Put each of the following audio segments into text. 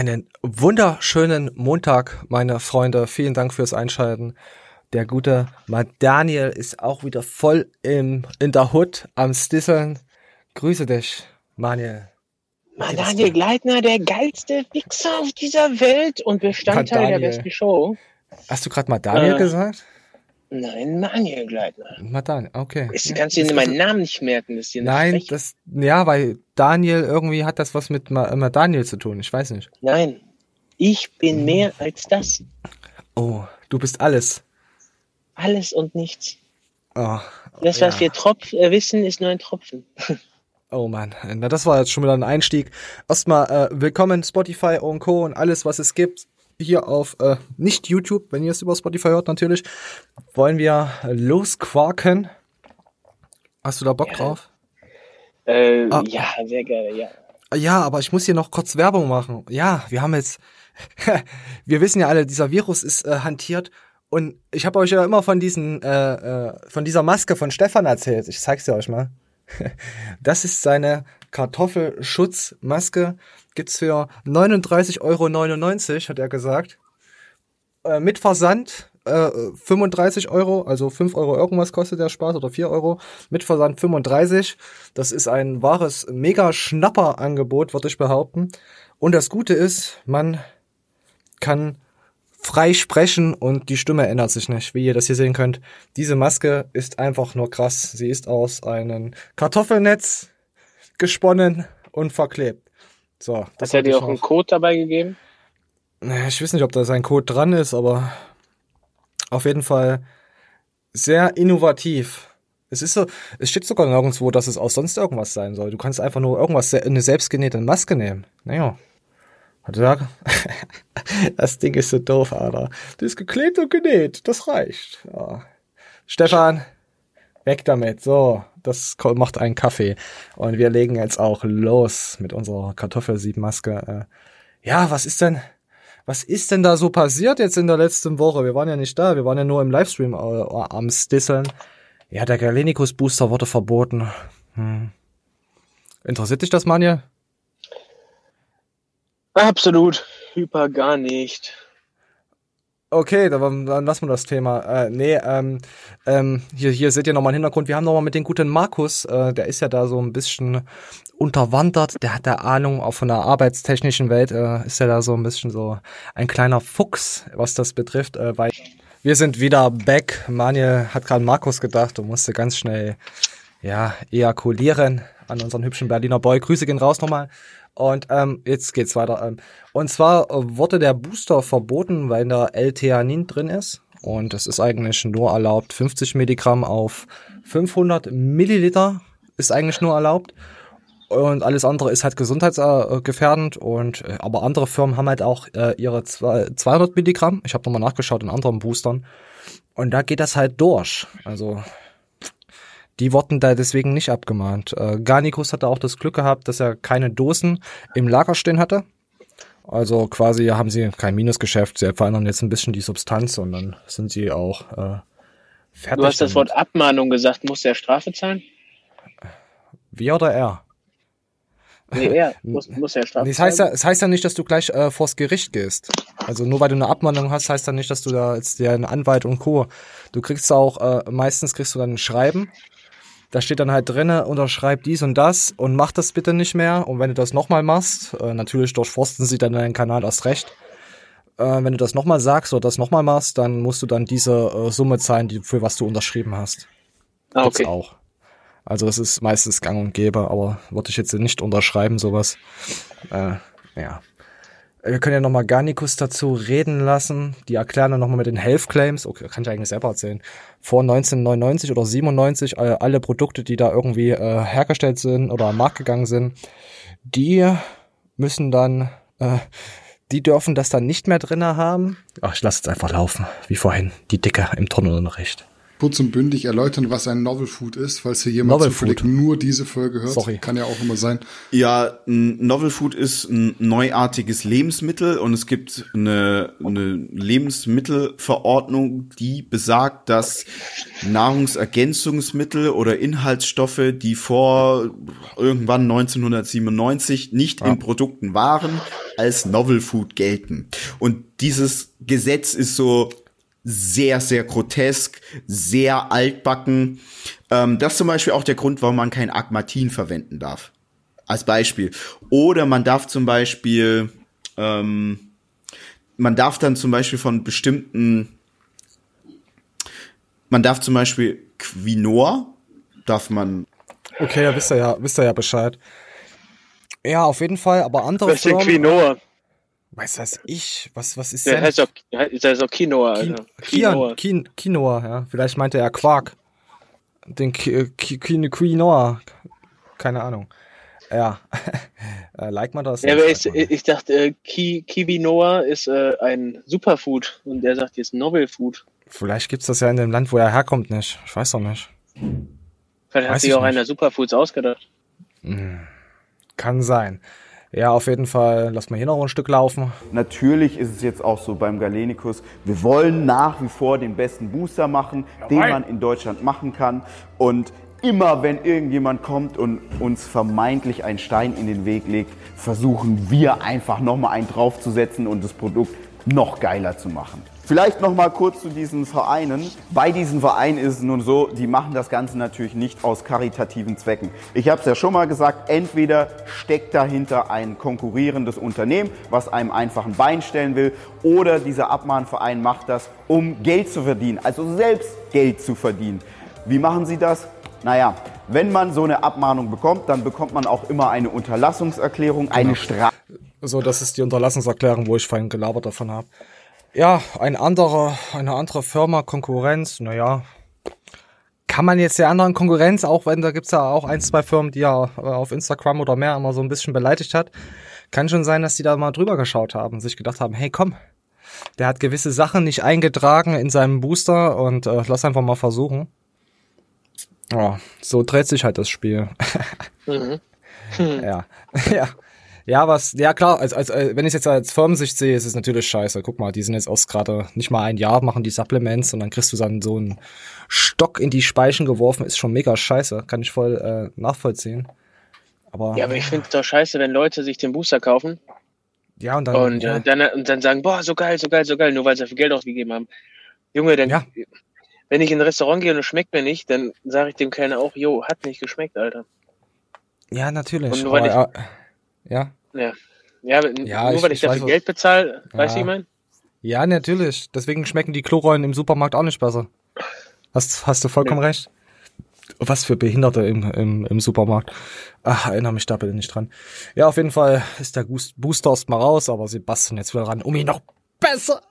Einen wunderschönen Montag, meine Freunde. Vielen Dank fürs Einschalten. Der gute Daniel ist auch wieder voll im, in der Hut am Stisseln. Grüße dich, Manuel. Daniel Gleitner, der geilste Wichser auf dieser Welt und Bestandteil der besten Show. Hast du gerade mal Daniel äh, gesagt? Nein, Manuel Gleitner. Daniel, okay. Ist, ja, kannst du dir meinen Namen nicht merken? Das ist hier Nein, frech. das, ja, weil Daniel irgendwie hat das was mit Ma, Daniel zu tun. Ich weiß nicht. Nein, ich bin hm. mehr als das. Oh, du bist alles. Alles und nichts. Oh, das, was ja. wir Tropf äh, wissen, ist nur ein Tropfen. Oh man, na das war jetzt schon wieder ein Einstieg. Erstmal äh, willkommen Spotify und Co. und alles, was es gibt hier auf äh, nicht YouTube, wenn ihr es über Spotify hört natürlich, wollen wir losquarken. Hast du da Bock ja. drauf? Äh, ah. Ja, sehr gerne, ja. Ja, aber ich muss hier noch kurz Werbung machen. Ja, wir haben jetzt, wir wissen ja alle, dieser Virus ist äh, hantiert und ich habe euch ja immer von diesen, äh, äh, von dieser Maske von Stefan erzählt. Ich zeig's dir euch mal. Das ist seine Kartoffelschutzmaske gibt's für 39,99 Euro, hat er gesagt. Äh, mit Versand äh, 35 Euro, also 5 Euro irgendwas kostet der Spaß oder 4 Euro. Mit Versand 35. Das ist ein wahres Mega-Schnapper-Angebot, würde ich behaupten. Und das Gute ist, man kann frei sprechen und die Stimme ändert sich nicht, wie ihr das hier sehen könnt. Diese Maske ist einfach nur krass. Sie ist aus einem Kartoffelnetz gesponnen und verklebt. So, das Hat er dir auch einen Code dabei gegeben? Ich weiß nicht, ob da sein Code dran ist, aber auf jeden Fall sehr innovativ. Es ist so, es steht sogar nirgendwo, dass es aus sonst irgendwas sein soll. Du kannst einfach nur irgendwas, eine selbstgenähte Maske nehmen. Naja. Hat das Ding ist so doof, Alter. Das ist geklebt und genäht. Das reicht. Ja. Stefan, weg damit. So das macht einen Kaffee. Und wir legen jetzt auch los mit unserer Kartoffelsiebmaske. Äh, ja, was ist denn, was ist denn da so passiert jetzt in der letzten Woche? Wir waren ja nicht da, wir waren ja nur im Livestream äh, am Stisseln. Ja, der Galenicus Booster wurde verboten. Hm. Interessiert dich das, Manje? Absolut. Hyper gar nicht. Okay, dann, dann lassen wir das Thema. Äh, nee, ähm, ähm, hier, hier seht ihr nochmal einen Hintergrund. Wir haben nochmal mit dem guten Markus, äh, der ist ja da so ein bisschen unterwandert, der hat da Ahnung, auch von der arbeitstechnischen Welt, äh, ist ja da so ein bisschen so ein kleiner Fuchs, was das betrifft, äh, weil wir sind wieder back. Manuel hat gerade Markus gedacht und musste ganz schnell, ja, ejakulieren an unseren hübschen Berliner Boy. Grüße gehen raus nochmal. Und ähm, jetzt geht's weiter. Ähm, und zwar äh, wurde der Booster verboten, weil da L-Theanin drin ist. Und es ist eigentlich nur erlaubt, 50 Milligramm auf 500 Milliliter ist eigentlich nur erlaubt. Und alles andere ist halt gesundheitsgefährdend. Und äh, aber andere Firmen haben halt auch äh, ihre 200 Milligramm. Ich habe nochmal nachgeschaut in anderen Boostern. Und da geht das halt durch. Also die wurden da deswegen nicht abgemahnt. Äh, Garnicus hatte auch das Glück gehabt, dass er keine Dosen im Lager stehen hatte. Also quasi haben sie kein Minusgeschäft, sie verändern jetzt ein bisschen die Substanz und dann sind sie auch äh, fertig. Du hast das Wort Abmahnung gesagt, muss der Strafe zahlen? Wie oder er? Nee, er muss, muss er Strafe nee, das heißt ja, das heißt ja nicht, dass du gleich äh, vors Gericht gehst. Also nur weil du eine Abmahnung hast, heißt ja nicht, dass du da jetzt dir einen Anwalt und Co. Du kriegst auch, äh, meistens kriegst du dann ein Schreiben da steht dann halt drinne, unterschreib dies und das und mach das bitte nicht mehr. Und wenn du das nochmal machst, äh, natürlich durchforsten sie dann deinen Kanal erst recht. Äh, wenn du das nochmal sagst oder das nochmal machst, dann musst du dann diese äh, Summe zahlen, die, für was du unterschrieben hast. Ah, okay. Gibt's auch. Also es ist meistens gang und gäbe, aber würde ich jetzt nicht unterschreiben, sowas. Äh, ja. Wir können ja nochmal Garnicus dazu reden lassen. Die erklären dann nochmal mit den Health Claims. Okay, kann ich eigentlich selber erzählen. Vor 1999 oder 97 alle, alle Produkte, die da irgendwie äh, hergestellt sind oder am Markt gegangen sind, die müssen dann, äh, die dürfen das dann nicht mehr drinne haben. Ach, ich lasse es einfach laufen, wie vorhin. Die Dicke im Turnunterricht. Kurz und bündig erläutern, was ein Novel Food ist, falls hier jemand Novel zufällig Food. nur diese Folge hört? Sorry. Kann ja auch immer sein. Ja, ein Novel Food ist ein neuartiges Lebensmittel und es gibt eine, eine Lebensmittelverordnung, die besagt, dass Nahrungsergänzungsmittel oder Inhaltsstoffe, die vor irgendwann 1997 nicht in Produkten waren, als Novel Food gelten. Und dieses Gesetz ist so sehr, sehr grotesk, sehr altbacken. Ähm, das ist zum Beispiel auch der Grund, warum man kein Agmatin verwenden darf. Als Beispiel. Oder man darf zum Beispiel, ähm, man darf dann zum Beispiel von bestimmten, man darf zum Beispiel Quinoa, darf man, Okay, ja, wisst ihr ja, wisst ihr ja Bescheid. Ja, auf jeden Fall, aber andere Was ist denn Firmen, Quinoa? Weiß das ich, was, was ist Der heißt auch, der heißt auch Quinoa, Alter. Kian, Kin, Quinoa, ja. Vielleicht meinte er Quark. Den Ki- Quinoa. Keine Ahnung. Ja. äh, like man das? Ja, aber ich, ich dachte, äh, Ki, Kiwinoa ist äh, ein Superfood und der sagt jetzt Novel Food. Vielleicht gibt's das ja in dem Land, wo er herkommt, nicht. Ich weiß doch nicht. Vielleicht hat Weiß sich ich auch nicht. einer Superfoods ausgedacht. Kann sein. Ja, auf jeden Fall. Lass mal hier noch ein Stück laufen. Natürlich ist es jetzt auch so beim Galenicus, wir wollen nach wie vor den besten Booster machen, den man in Deutschland machen kann. Und immer wenn irgendjemand kommt und uns vermeintlich einen Stein in den Weg legt, versuchen wir einfach nochmal einen draufzusetzen und das Produkt noch geiler zu machen. Vielleicht noch mal kurz zu diesen Vereinen. Bei diesen Vereinen ist es nun so, die machen das Ganze natürlich nicht aus karitativen Zwecken. Ich habe es ja schon mal gesagt, entweder steckt dahinter ein konkurrierendes Unternehmen, was einem einfach ein Bein stellen will, oder dieser Abmahnverein macht das, um Geld zu verdienen, also selbst Geld zu verdienen. Wie machen sie das? Naja, wenn man so eine Abmahnung bekommt, dann bekommt man auch immer eine Unterlassungserklärung, eine Strafe. So, das ist die Unterlassungserklärung, wo ich vorhin gelabert davon habe. Ja, ein anderer, eine andere Firma, Konkurrenz, naja. Kann man jetzt der anderen Konkurrenz, auch wenn da gibt's ja auch ein, zwei Firmen, die ja äh, auf Instagram oder mehr immer so ein bisschen beleidigt hat, kann schon sein, dass die da mal drüber geschaut haben, sich gedacht haben, hey komm, der hat gewisse Sachen nicht eingetragen in seinem Booster und äh, lass einfach mal versuchen. Ja, so dreht sich halt das Spiel. Ja, ja. Ja, was, ja klar, als, als, äh, wenn ich jetzt als Firmensicht sehe, ist es natürlich scheiße. Guck mal, die sind jetzt aus gerade nicht mal ein Jahr, machen die Supplements und dann kriegst du dann so einen Stock in die Speichen geworfen, ist schon mega scheiße. Kann ich voll äh, nachvollziehen. Aber Ja, aber ich finde es doch scheiße, wenn Leute sich den Booster kaufen ja, und dann, und, ja, äh, dann, und dann sagen, boah, so geil, so geil, so geil, nur weil sie dafür Geld ausgegeben haben. Junge, dann, Ja. wenn ich in ein Restaurant gehe und es schmeckt mir nicht, dann sage ich dem Kellner auch, jo, hat nicht geschmeckt, Alter. ja, natürlich. Und nur weil aber, ja, Ja, ja, Ja, nur ich- weil ich, ich dafür Geld bezahle, weißt du, Ja. wie ich mein? ja, natürlich. Deswegen schmecken die Klorollen im Supermarkt auch nicht besser. Hast, hast du vollkommen recht. Was für Behinderte im, im, im Supermarkt. Ach, erinnere mich da bitte nicht dran. Ja, auf jeden Fall ist der Booster erst mal raus, aber sie basteln jetzt wieder ran, um ihn noch besser,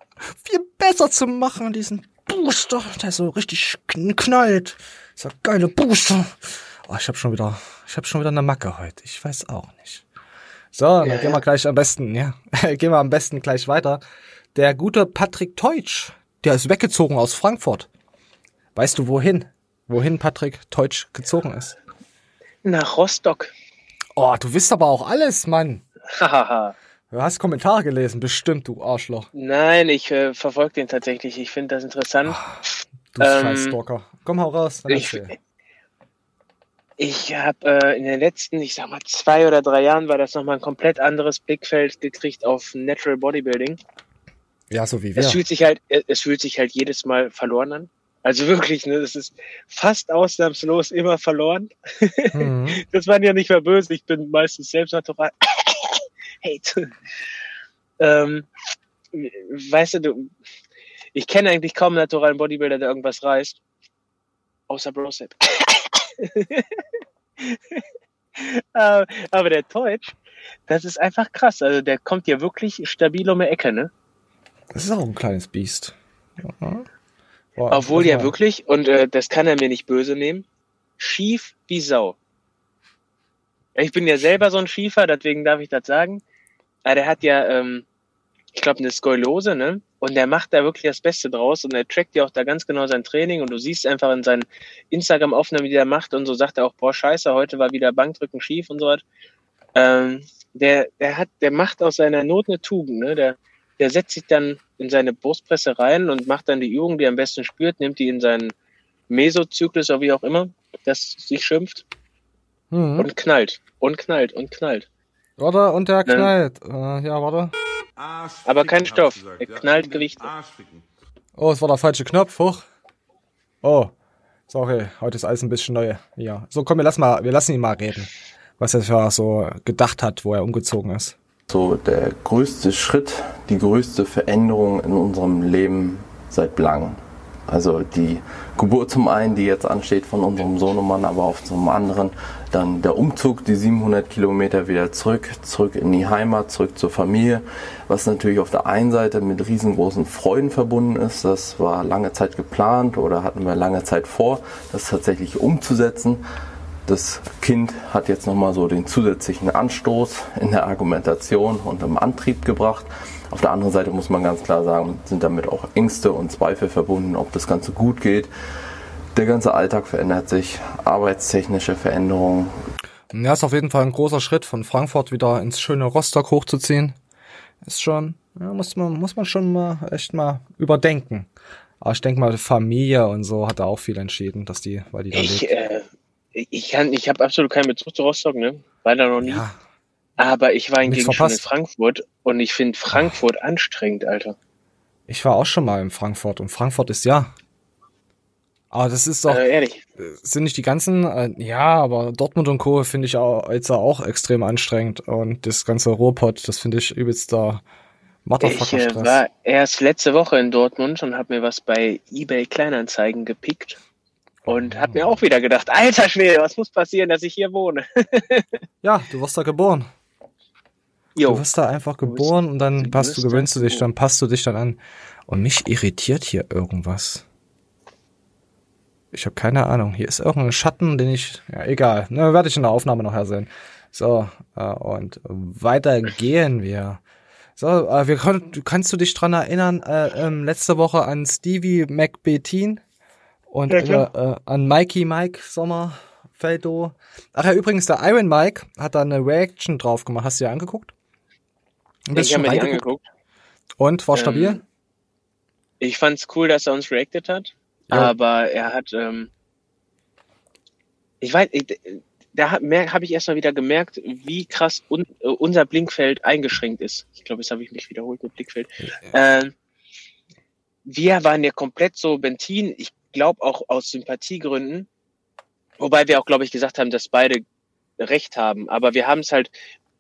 viel besser zu machen, diesen Booster, der so richtig kn- knallt. Dieser geile Booster. Oh, ich habe schon wieder, ich habe schon wieder eine Macke heute. Ich weiß auch nicht. So, dann Ja, gehen ja. wir gleich am besten, ja. gehen wir am besten gleich weiter. Der gute Patrick Teutsch, der ist weggezogen aus Frankfurt. Weißt du wohin? Wohin Patrick Teutsch gezogen ist? Nach Rostock. Oh, du wisst aber auch alles, Mann. Hahaha. Du hast Kommentare gelesen, bestimmt, du Arschloch. Nein, ich äh, verfolge den tatsächlich. Ich finde das interessant. Du Ähm, scheiß Stalker. Komm, hau raus. Dann Ich, erzähl. Ich habe äh, in den letzten, ich sag mal, zwei oder drei Jahren war das nochmal ein komplett anderes Blickfeld gekriegt auf Natural Bodybuilding. ja, so wie wir. Es fühlt sich halt, äh, es fühlt sich halt jedes Mal verloren an. Also wirklich, ne, das ist fast ausnahmslos immer verloren. Mhm. Das waren ja nicht mehr böse. Ich bin meistens selbst natural. Hate. ähm, weißt du, du, ich kenne eigentlich kaum einen naturalen Bodybuilder, der irgendwas reißt. Außer Brosep. Äh, Aber der Deutsch, das ist einfach krass. Also der kommt ja wirklich stabil um die Ecke, ne? Das ist auch ein kleines Biest. Ja. Boah, Obwohl ja wirklich, und äh, das kann er mir nicht böse nehmen, schief wie Sau. Ich bin ja selber so ein Schiefer, deswegen darf ich das sagen. Aber der hat ja, ähm, ich glaube, eine Skoliose, ne? Und der macht da wirklich das Beste draus und er trackt ja auch da ganz genau sein Training und du siehst einfach in seinen Instagram-Aufnahmen, wie der macht und so sagt er auch, boah, scheiße, heute war wieder Bankdrücken schief und so was. Ähm, der, der hat, der macht aus seiner Not eine Tugend, ne? Der, der setzt sich dann in seine Brustpresse rein und macht dann die Übung, die er am besten spürt, nimmt die in seinen Mesozyklus oder wie auch immer, das sich schimpft Mhm. und knallt und knallt und knallt. Warte, und der Ne? knallt. Äh, ja, warte. Aber kein Stoff. Er knallt Gewichte. Oh, es war der falsche Knopf. Hoch. Oh. So, okay. Heute ist alles ein bisschen neu. Ja. So, komm, wir lassen, mal, wir lassen ihn mal reden. Was er für so gedacht hat, wo er umgezogen ist. So der größte Schritt, die größte Veränderung in unserem Leben seit langem. Also die Geburt zum einen, die jetzt ansteht von unserem Sohnemann, aber auch zum anderen dann der Umzug, die 700 Kilometer wieder zurück, zurück in die Heimat, zurück zur Familie, was natürlich auf der einen Seite mit riesengroßen Freuden verbunden ist. Das war lange Zeit geplant oder hatten wir lange Zeit vor, das tatsächlich umzusetzen. Das Kind hat jetzt nochmal so den zusätzlichen Anstoß in der Argumentation und im Antrieb gebracht. Auf der anderen Seite muss man ganz klar sagen, sind damit auch Ängste und Zweifel verbunden, ob das Ganze gut geht. Der ganze Alltag verändert sich, arbeitstechnische Veränderungen. Ja, ist auf jeden Fall ein großer Schritt, von Frankfurt wieder ins schöne Rostock hochzuziehen. Ist schon, ja, muss man, muss man schon mal echt mal überdenken. Aber ich denke mal, Familie und so hat er auch viel entschieden, dass die, weil die da Ich, lebt. äh, ich kann, ich habe absolut keinen Bezug zu Rostock, ne? War da noch nie. Ja, Aber ich war hingegen schon in. Frankfurt und ich finde Frankfurt anstrengend, Alter. ich war auch schon mal in Frankfurt und Frankfurt ist ja. Aber das ist doch, Äh, ehrlich. sind nicht die ganzen, äh, ja, aber Dortmund und Co. finde ich auch, jetzt auch extrem anstrengend. Und das ganze Ruhrpott, das finde ich übelster Ich äh, Motherfucker-Stress. war erst letzte Woche in Dortmund und habe mir was bei eBay Kleinanzeigen gepickt und habe mir auch wieder gedacht, alter Schwede, was muss passieren, dass ich hier wohne? Ja, du wirst da geboren. Du Jo, wirst da einfach Du geboren und dann du passt du, gewöhnst du dich, dann passt du dich dann an. Und mich irritiert hier irgendwas. Ich habe keine Ahnung. Hier ist irgendein Schatten, den ich. Ja, egal. Ne, werde ich in der Aufnahme nachher sehen. So, äh, und weiter gehen wir. So, äh, wir können, du- kannst du dich dran erinnern, äh, ähm, letzte Woche an Stevie McBetin und Ja, äh, äh, an Mikey Mike Sommerfeldo. Ach ja, übrigens, der Iron Mike hat da eine Reaction drauf gemacht. Hast du dir angeguckt? Ein ich habe mir die angeguckt. Und war Ähm, stabil? Ich fand's cool, dass er uns reacted hat, Ja. aber er hat, ähm, ich weiß, ich, da habe hab ich erst mal wieder gemerkt, wie krass un, äh, unser Blickfeld eingeschränkt ist. Ich glaube, jetzt habe ich mich wiederholt mit Blickfeld. Ähm, wir waren ja komplett so Bentin, ich glaube auch aus Sympathiegründen, wobei wir auch, glaube ich, gesagt haben, dass beide recht haben, aber wir haben es halt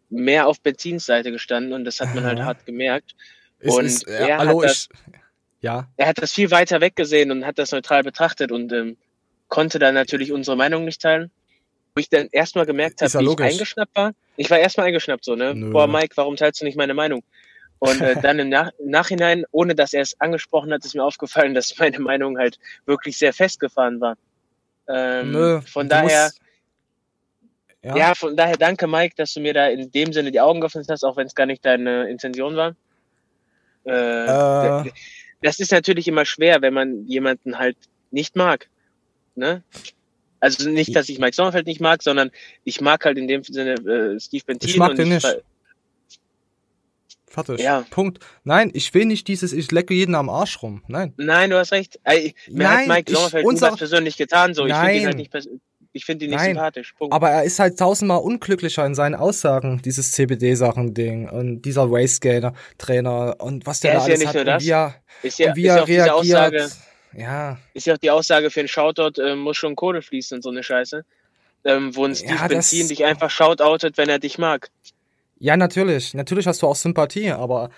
mehr auf Benzins Seite gestanden und das hat man halt hart gemerkt. Es und ist, er ja, hat hallo, ich. Ja, er hat das viel weiter weggesehen und hat das neutral betrachtet und ähm, konnte dann natürlich unsere Meinung nicht teilen. Wo ich dann erstmal gemerkt habe, wie logisch. ich eingeschnappt war. Ich war erstmal eingeschnappt so, ne? Nö. Boah, Mike, warum teilst du nicht meine Meinung? Und äh, dann im Nach Nachhinein, ohne dass er es angesprochen hat, ist mir aufgefallen, dass meine Meinung halt wirklich sehr festgefahren war. Ähm, nö. von daher, musst- ja, ja, von daher danke, Mike, dass du mir da in dem Sinne die Augen geöffnet hast, auch wenn es gar nicht deine Intention war. Äh, Äh. Das ist natürlich immer schwer, wenn man jemanden halt nicht mag. Ne? Also nicht, dass ich Mike Sommerfeld nicht mag, sondern ich mag halt in dem Sinne äh, Steve Bentin. Ich mag den nicht. fertig. ja. Punkt. Nein, ich will nicht dieses, ich lecke jeden am Arsch rum. Nein. Nein, du hast recht. Mir Nein, hat Mike ich- Sommerfeld unser- nie was persönlich getan. So, ich finde ihn Nein. halt nicht pers- ich finde ihn nicht Nein. sympathisch. Punkt. Aber er ist halt tausendmal unglücklicher in seinen Aussagen, dieses CBD-Sachen-Ding und dieser Race-Trainer und was der Ja, da ist ja alles nicht hat nur und wie er, ist ja, und wie ist ja er reagiert. Aussage, Ja, ist ja auch die Aussage für einen Shoutout, äh, muss schon Kohle fließen und so eine Scheiße. Ähm, wo ein Steve Ja, Bentin dich einfach shoutoutet, wenn er dich mag. ja, natürlich. Natürlich hast du auch Sympathie, aber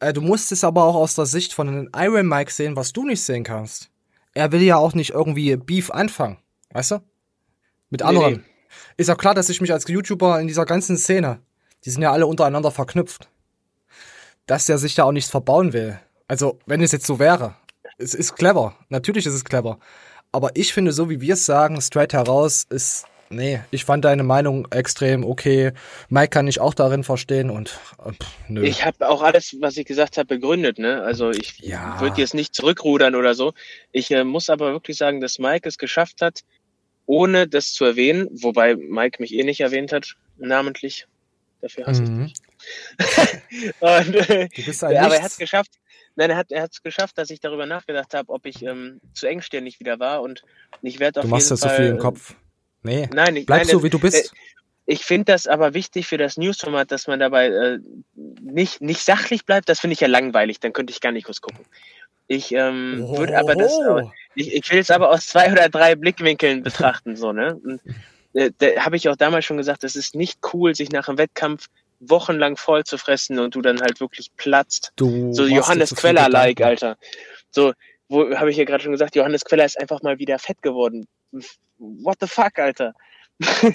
äh, du musst es aber auch aus der Sicht von einem Iron Mike sehen, was du nicht sehen kannst. Er will ja auch nicht irgendwie Beef anfangen, weißt du? Mit Nee, anderen. nee. Ist auch klar, dass ich mich als YouTuber in dieser ganzen Szene, die sind ja alle untereinander verknüpft, dass der sich da auch nichts verbauen will. Also, wenn es jetzt so wäre. Es ist clever. Natürlich ist es clever. Aber ich finde, so wie wir es sagen, straight heraus, ist Nee, ich fand deine Meinung extrem okay. Mike kann ich auch darin verstehen und äh, pff, nö. Ich habe auch alles, was ich gesagt habe, begründet. Ne? Also ich Ja. würde jetzt nicht zurückrudern oder so. Ich äh, muss aber wirklich sagen, dass Mike es geschafft hat, ohne das zu erwähnen, wobei Mike mich eh nicht erwähnt hat, namentlich. Dafür hasse ich Mhm. dich. Und, äh, Du bist aber er hat es geschafft. Nein, er hat es geschafft, dass ich darüber nachgedacht habe, ob ich ähm, zu engstirnig wieder war und ich werde auf Du machst jetzt so viel im äh, Kopf. Nee, Nein, ich, bleib nein, so, wie du bist. Ich finde das aber wichtig für das Newsformat, dass man dabei äh, nicht, nicht sachlich bleibt. Das finde ich ja langweilig. Dann könnte ich gar nicht kurz gucken. Ich ähm, würde aber das, Oh. ich, ich will es aber aus zwei oder drei Blickwinkeln betrachten, so ne. Und, äh, da habe ich auch damals schon gesagt, es ist nicht cool, sich nach einem Wettkampf wochenlang voll zu fressen und du dann halt wirklich platzt. Du So Johannes Queller-like. Alter. So, wo habe ich ja gerade schon gesagt, Johannes Queller ist einfach mal wieder fett geworden. What the fuck, Alter?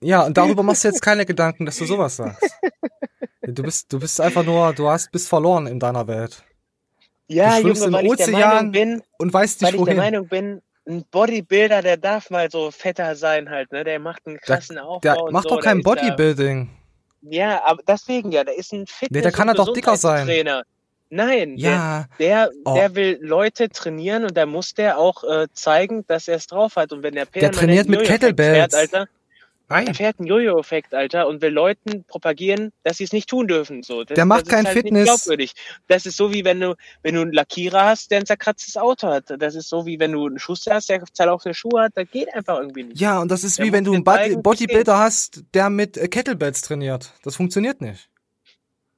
Ja, und darüber machst du jetzt keine Gedanken, dass du sowas sagst. Du bist, du bist einfach nur, du hast, bist verloren in deiner Welt. Ja, Junge, weil ich der Meinung bin, Und weißt weil nicht ich der wohin. Meinung bin, ein Bodybuilder, der darf mal so fetter sein halt, ne? Der macht einen krassen Aufbau Der macht so. doch kein der Bodybuilding. Da, ja, aber deswegen ja, der ist ein Fitness Nee, der kann und ja doch dicker sein. Gesundheitstrainer. Nein, Ja, der, der, Oh. der will Leute trainieren und da muss der auch äh, zeigen, dass er es drauf hat. Und wenn der permanent trainiert mit Kettlebells. Fährt, Alter, nein. er fährt einen Jojo-Effekt, Alter, und will Leuten propagieren, dass sie es nicht tun dürfen. So, das, Der macht das kein halt Fitness. Glaubwürdig. Das ist so wie wenn du, wenn du einen Lackierer hast, der ein zerkratztes Auto hat. Das ist so wie wenn du einen Schuster hast, der zerlaufene Schuhe hat. Das geht einfach irgendwie nicht. Ja, und das ist Der wie wenn du einen Body Bodybuilder hast, der mit äh, Kettlebells trainiert. Das funktioniert nicht.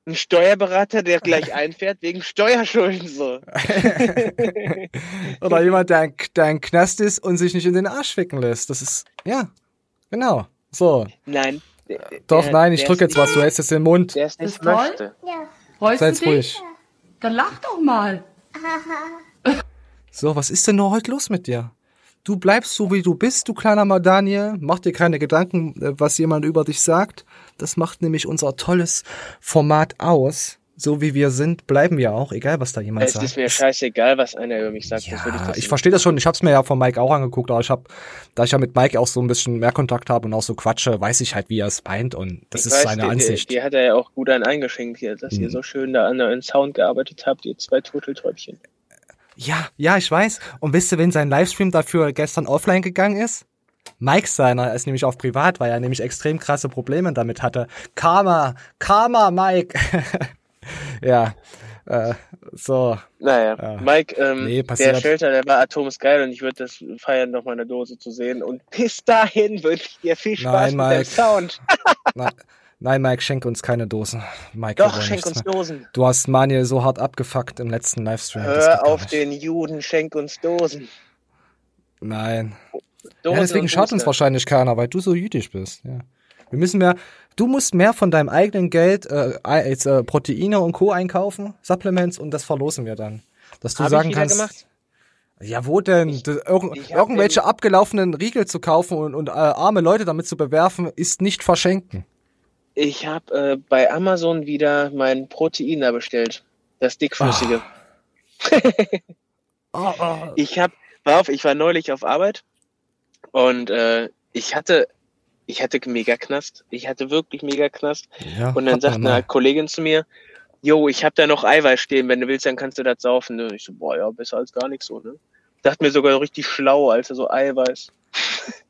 Ein Steuerberater, der gleich einfährt wegen Steuerschulden so. Oder jemand, der ein, der ein Knast ist und sich nicht in den Arsch ficken lässt. Das ist, ja, genau. So. Nein. der- Doch, der- nein, ich der drück es jetzt was, nicht- du hältst jetzt den Mund. Der es nicht Ist toll? möchte. Freust Seid du dich? ruhig. Dann lach doch mal. So, was ist denn nur heute los mit dir? Du bleibst so, wie du bist, du kleiner Madaniel. Mach dir keine Gedanken, äh, was jemand über dich sagt. Das macht nämlich unser tolles Format aus. So wie wir sind, bleiben wir auch, egal was da jemand Es sagt. ist mir scheißegal, was einer über mich sagt. ich Ja, ich nicht. verstehe das schon. Ich habe es mir ja von Mike auch angeguckt, aber ich habe, da ich ja mit Mike auch so ein bisschen mehr Kontakt habe und auch so quatsche, weiß ich halt, wie er es meint und das Ich ist weiß, seine dir- Ansicht. Dir, dir hat er ja auch gut einen eingeschenkt hier, dass ihr Mhm. so schön da an euren Sound gearbeitet habt, ihr zwei Turteltäubchen. Ja, ja, ich weiß. Und wisst ihr, wen sein Livestream dafür gestern offline gegangen ist? Mike seiner ist nämlich auf privat, weil er nämlich extrem krasse Probleme damit hatte. Karma, Karma, Mike. ja, äh, so. Naja, Ja. Mike, ähm, Nee, der. Shelter, der war atomsgeil und ich würde das feiern, noch mal eine Dose zu sehen. Und bis dahin wünsche ich dir viel Spaß Nein, mit dem Mike. Sound. Nein, nein, Mike, schenk uns keine Dosen. Mike, Doch, schenk uns mehr. Dosen. Du hast Manuel so hart abgefuckt im letzten Livestream. Hör auf den Juden, schenk uns Dosen. Nein. Dosen Ja, deswegen schaut uns wahrscheinlich keiner, weil du so jüdisch bist. Ja. Wir müssen mehr, du musst mehr von deinem eigenen Geld äh, jetzt, äh, Proteine und Co. einkaufen, Supplements und das verlosen wir dann. Dass du Hab ich sagen wieder kannst. gemacht? Ja, wo denn? Das, irg Ich irgendwelche abgelaufenen Riegel zu kaufen und, und äh, arme Leute damit zu bewerfen, ist nicht verschenken. Ich habe äh, bei Amazon wieder mein Protein da bestellt. Das dickflüssige. Oh, oh. Ich habe, pass auf, ich war neulich auf Arbeit und äh, ich hatte, ich hatte mega Knast. Ich hatte wirklich mega Knast. Ja, Und dann sagt eine mal. Kollegin zu mir, Jo, ich habe da noch Eiweiß stehen, wenn du willst, dann kannst du das saufen. Ne? Ich so, boah, ja, besser als gar nichts so, ne? Dachte mir sogar richtig schlau, Alter, so Eiweiß.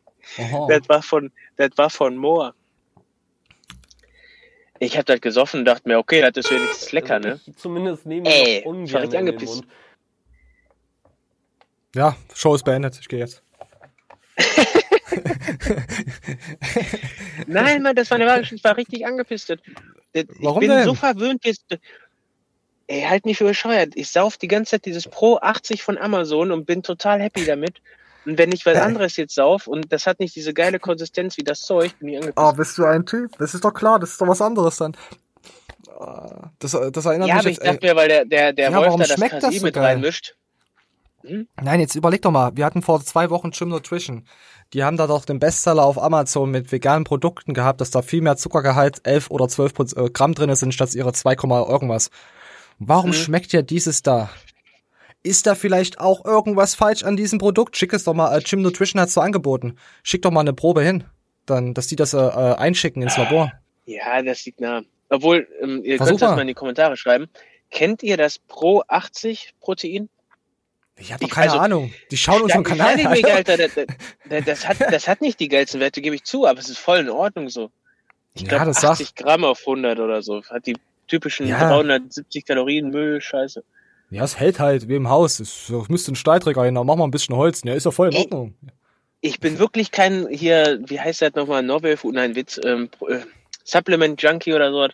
Das war von, das war von Moor. Ich hab das gesoffen und dachte mir, okay, das ist wenigstens lecker, ne? Ich zumindest nehme Ey, ich noch ich ungern angepisst. Ja, Show ist beendet. Ich gehe jetzt. Nein, Mann, das war eine Wahrheit, ich war richtig angepisst. Das- das- Warum ich bin denn? so verwöhnt jetzt. Ey, halt mich für bescheuert. Ich sauf die ganze Zeit dieses Pro 80 von Amazon und bin total happy damit. Und wenn ich was Äh. anderes jetzt sauf und das hat nicht diese geile Konsistenz wie das Zeug, bin ich angepisst. Oh, bist du ein Typ? Das ist doch klar, das ist doch was anderes dann. Ah, Das, das erinnert ja, mich aber ich jetzt. Ey, dachte mir, weil der, der, der Ja, Wolf warum da das schmeckt das Krasi so mit geil? reinmischt. Nein, jetzt überleg doch mal. Wir hatten vor zwei Wochen Gym Nutrition. Die haben da doch den Bestseller auf Amazon mit veganen Produkten gehabt, dass da viel mehr Zuckergehalt, 11 oder 12 Proz- äh, Gramm drin sind, statt ihre 2, Komma irgendwas. Warum Mhm. schmeckt ja dieses da? ist da vielleicht auch irgendwas falsch an diesem Produkt? Schick es doch mal, äh, Gym Nutrition hat's so angeboten. Schick doch mal eine Probe hin, dann, dass die das äh, äh, einschicken ins Labor. Ja, das liegt nah. Obwohl, ähm, ihr Versuch könnt das mal. mal in die Kommentare schreiben. Kennt ihr das Pro 80 Protein? Ich habe keine also- Ahnung. Die schauen unseren Ja, Kanal. Alter. Alter. Das, das, das, hat, das hat nicht die geilsten Werte, gebe ich zu, aber es ist voll in Ordnung so. Ich Ja, glaube, das 80 sagt. Gramm auf 100 oder so. Hat die typischen Ja. 370 Kalorien Müll, scheiße. Ja, es hält halt wie im Haus. Es müsste ein Stahlträger hin, machen wir ein bisschen Holz. Ja, ist ja voll in. Ordnung. Ich bin wirklich kein hier, wie heißt das nochmal, Novel Food, nein, Witz, ähm, äh, Supplement Junkie oder so.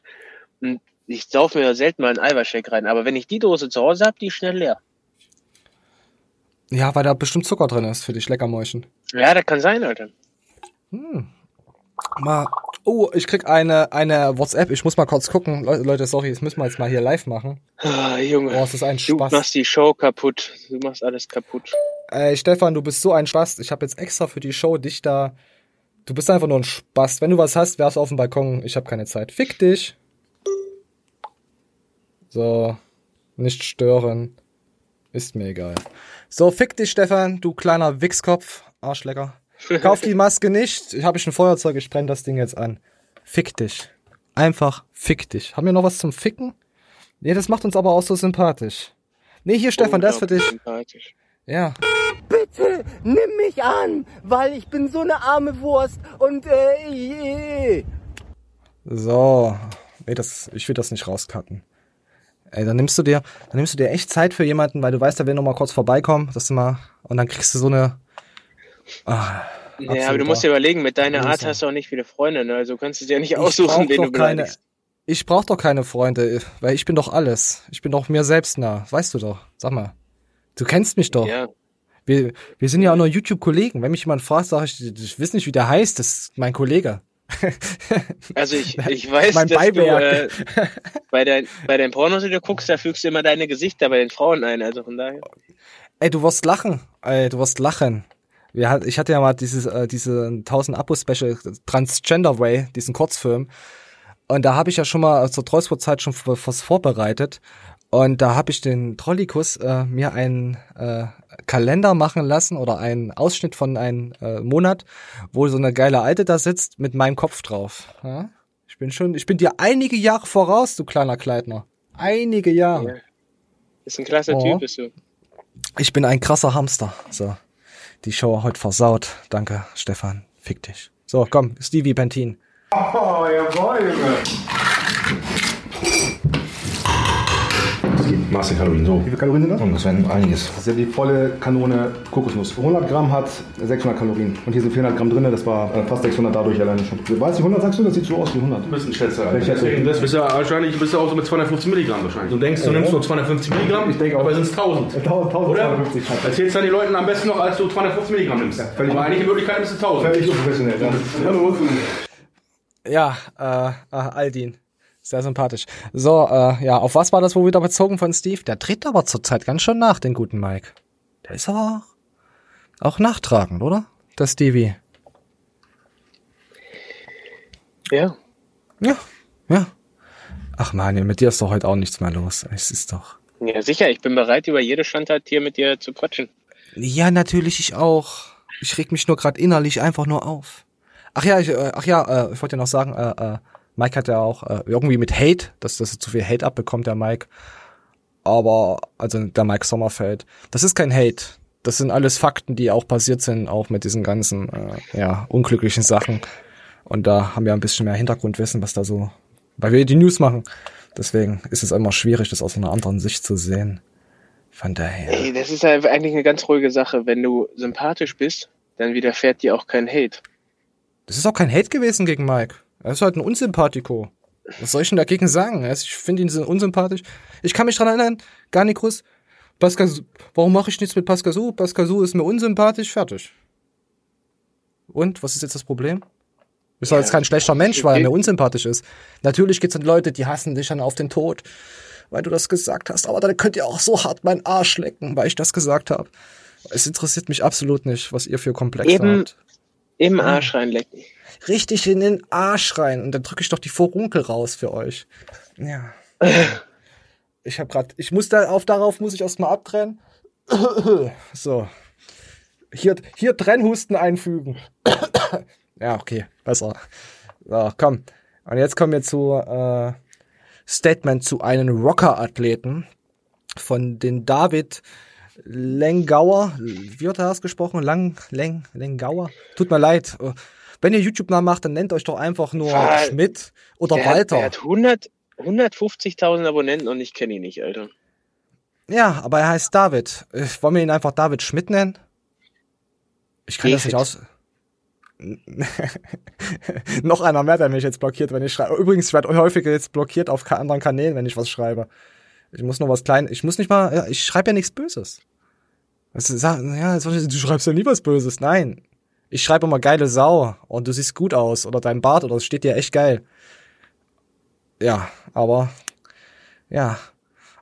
Und ich sauf mir selten mal einen Eiweißshake rein, aber wenn ich die Dose zu Hause habe, die ist schnell leer. Ja, weil da bestimmt Zucker drin ist für die Schleckermäuschen. Ja, das kann sein, Alter. Mal. Oh, ich krieg eine, eine WhatsApp. Ich muss mal kurz gucken. Le Leute, sorry, das müssen wir jetzt mal hier live machen. Ah, Junge. Oh, es ist ein du Spaß. machst die Show kaputt. Du machst alles kaputt. Ey, Stefan, du bist so ein Spaß. Ich habe jetzt extra für die Show dich da. Du bist einfach nur ein Spaß. Wenn du was hast, werf's auf den Balkon. Ich habe keine Zeit. Fick dich. So. Nicht stören. Ist mir egal. So, fick dich, Stefan, du kleiner Wichskopf. Arschlecker. Kauf die Maske nicht. Habe ich ein Feuerzeug, ich brenne das Ding jetzt an. Fick dich. Einfach fick dich. Haben wir noch was zum Ficken? Nee, das macht uns aber auch so sympathisch. Nee, hier, Stefan, das ist für dich. Sympathisch. Ja. Bitte nimm mich an, weil ich bin so eine arme Wurst und äh, So. Nee, das, ich will das nicht rauscutten. Ey, dann nimmst du dir, dann nimmst du dir echt Zeit für jemanden, weil du weißt, der will noch mal kurz vorbeikommen, dass du mal, und dann kriegst du so eine, ah, Ja, aber du musst dir überlegen, mit deiner Art hast du auch nicht viele Freunde, ne? Also du kannst es ja nicht Ich aussuchen, wen du keine, beleidigst. ich brauch doch keine Freunde, weil ich bin doch alles. Ich bin doch mir selbst nah. Weißt du doch. Sag mal. Du kennst mich doch. Ja. Wir, wir sind ja auch nur YouTube-Kollegen. Wenn mich jemand fragt, sage ich, ich weiß nicht, wie der heißt, das ist mein Kollege. Also ich, ich weiß, Mein dass Beiwerk. du äh, bei, dein, bei deinen Pornos, die du guckst, da fügst du immer deine Gesichter bei den Frauen ein. Also von daher. Ey, du wirst lachen. Ey, du wirst lachen. Wir ich hatte ja mal dieses, äh, diese 1000 Abo-Special Transgender Way, diesen Kurzfilm. Und da habe ich ja schon mal zur Trollsport-Zeit schon was vorbereitet. Und da habe ich den Trollikus äh, mir einen äh, Kalender machen lassen oder einen Ausschnitt von einem äh, Monat, wo so eine geile Alte da sitzt mit meinem Kopf drauf. Ja? Ich bin schon, ich bin dir einige Jahre voraus, du kleiner Kleidner. Einige Jahre. Ja. Ist ein klasse Oh. Typ, bist du. Ich bin ein krasser Hamster. So. Die Show heute versaut. Danke, Stefan. Fick dich. So, komm, Stevie Pentin. Oh, jawohl, Junge. Masse Kalorien, so. Wie viele Kalorien sind das? Und das wären einiges. Das ist ja die volle Kanone Kokosnuss. 100 Gramm hat 600 Kalorien. Und hier sind 400 Gramm drin, das war äh, fast 600 dadurch alleine schon. Weißt du, 100 sagst du? Das sieht so aus wie 100. Du bist ein. Ich schätze. Deswegen, das bist ja wahrscheinlich bist du auch so mit 250 Milligramm wahrscheinlich. Du denkst, du nimmst nur 250 Milligramm, Ich denke auch. aber sind es 1000. 1250 Oder? Erzählst dann die Leuten am besten noch, als du 250 Milligramm nimmst. völlig- aber eigentlich in Wirklichkeit nimmst du 1000. Völlig unprofessionell. Ja. Ja, äh, äh, Aldin. Sehr sympathisch. So, äh, ja, auf was war das wohl wieder bezogen von Steve? Der tritt aber zurzeit ganz schön nach, den guten Mike. Der ist aber auch, auch nachtragend, oder? Der Stevie. Ja. Ja, ja. Ach man, mit dir ist doch heute auch nichts mehr los. Es ist doch. Ja, sicher, ich bin bereit, über jede Schandtat hier mit dir zu quatschen. Ja, natürlich, ich auch. Ich reg mich nur gerade innerlich einfach nur auf. Ach ja, ich, äh, ach ja, äh, ich wollte ja noch sagen, äh, äh, Mike hat ja auch äh, irgendwie mit Hate, dass das zu viel Hate abbekommt, der Mike. Aber, also der Mike Sommerfeld, das ist kein Hate. Das sind alles Fakten, die auch passiert sind, auch mit diesen ganzen, äh, ja, unglücklichen Sachen. Und da haben wir ein bisschen mehr Hintergrundwissen, was da so, weil wir die News machen. Deswegen ist es immer schwierig, das aus einer anderen Sicht zu sehen. Von daher. Ey, das ist halt eigentlich eine ganz ruhige Sache. Wenn du sympathisch bist, dann widerfährt dir auch kein Hate. Das ist auch kein Hate gewesen gegen Mike. Er ist halt ein Unsympathiko. Was soll ich denn dagegen sagen? Ich finde ihn so unsympathisch. Ich kann mich dran erinnern, Garnikus, Pascal, warum mache ich nichts mit Pascal Pascal ist mir unsympathisch, fertig. Und, was ist jetzt das Problem? Ist doch jetzt kein schlechter Mensch, weil er mir unsympathisch ist. Natürlich gibt's dann Leute, die hassen dich dann auf den Tod, weil du das gesagt hast. Aber dann könnt ihr auch so hart meinen Arsch lecken, weil ich das gesagt habe. Es interessiert mich absolut nicht, was ihr für Komplexe Eben. habt. Im Arsch reinlecken. Richtig in den Arsch rein und dann drücke ich doch die Vorunkel raus für euch. Ja. Ich habe grad, ich muss da auf darauf muss ich erstmal abtrennen. So. Hier, hier Trennhusten einfügen. ja, okay, besser. So, komm. Und jetzt kommen wir zu äh, Statement zu einem Rocker-Athleten von den David Lengauer. Wie wird er ausgesprochen? Lang, Leng, Lengauer? Tut mir leid. Wenn ihr YouTube-Namen macht, dann nennt euch doch einfach nur Ah, Schmidt oder der Walter. Hat, der hat 100, 150.000 Abonnenten und ich kenne ihn nicht, Alter. Ja, aber er heißt David. Äh, Wollen wir ihn einfach David Schmidt nennen? Ich kann das nicht aus. Noch einer mehr, der mich jetzt blockiert, wenn ich schreibe. Übrigens, ich werde häufiger jetzt blockiert auf anderen Kanälen, wenn ich was schreibe. Ich muss nur was klein. Ich muss nicht mal. Ich schreibe ja nichts Böses. Ja, du schreibst ja nie was Böses. Nein. Ich schreibe immer geile Sau und du siehst gut aus oder dein Bart oder es steht dir echt geil. Ja, aber ja,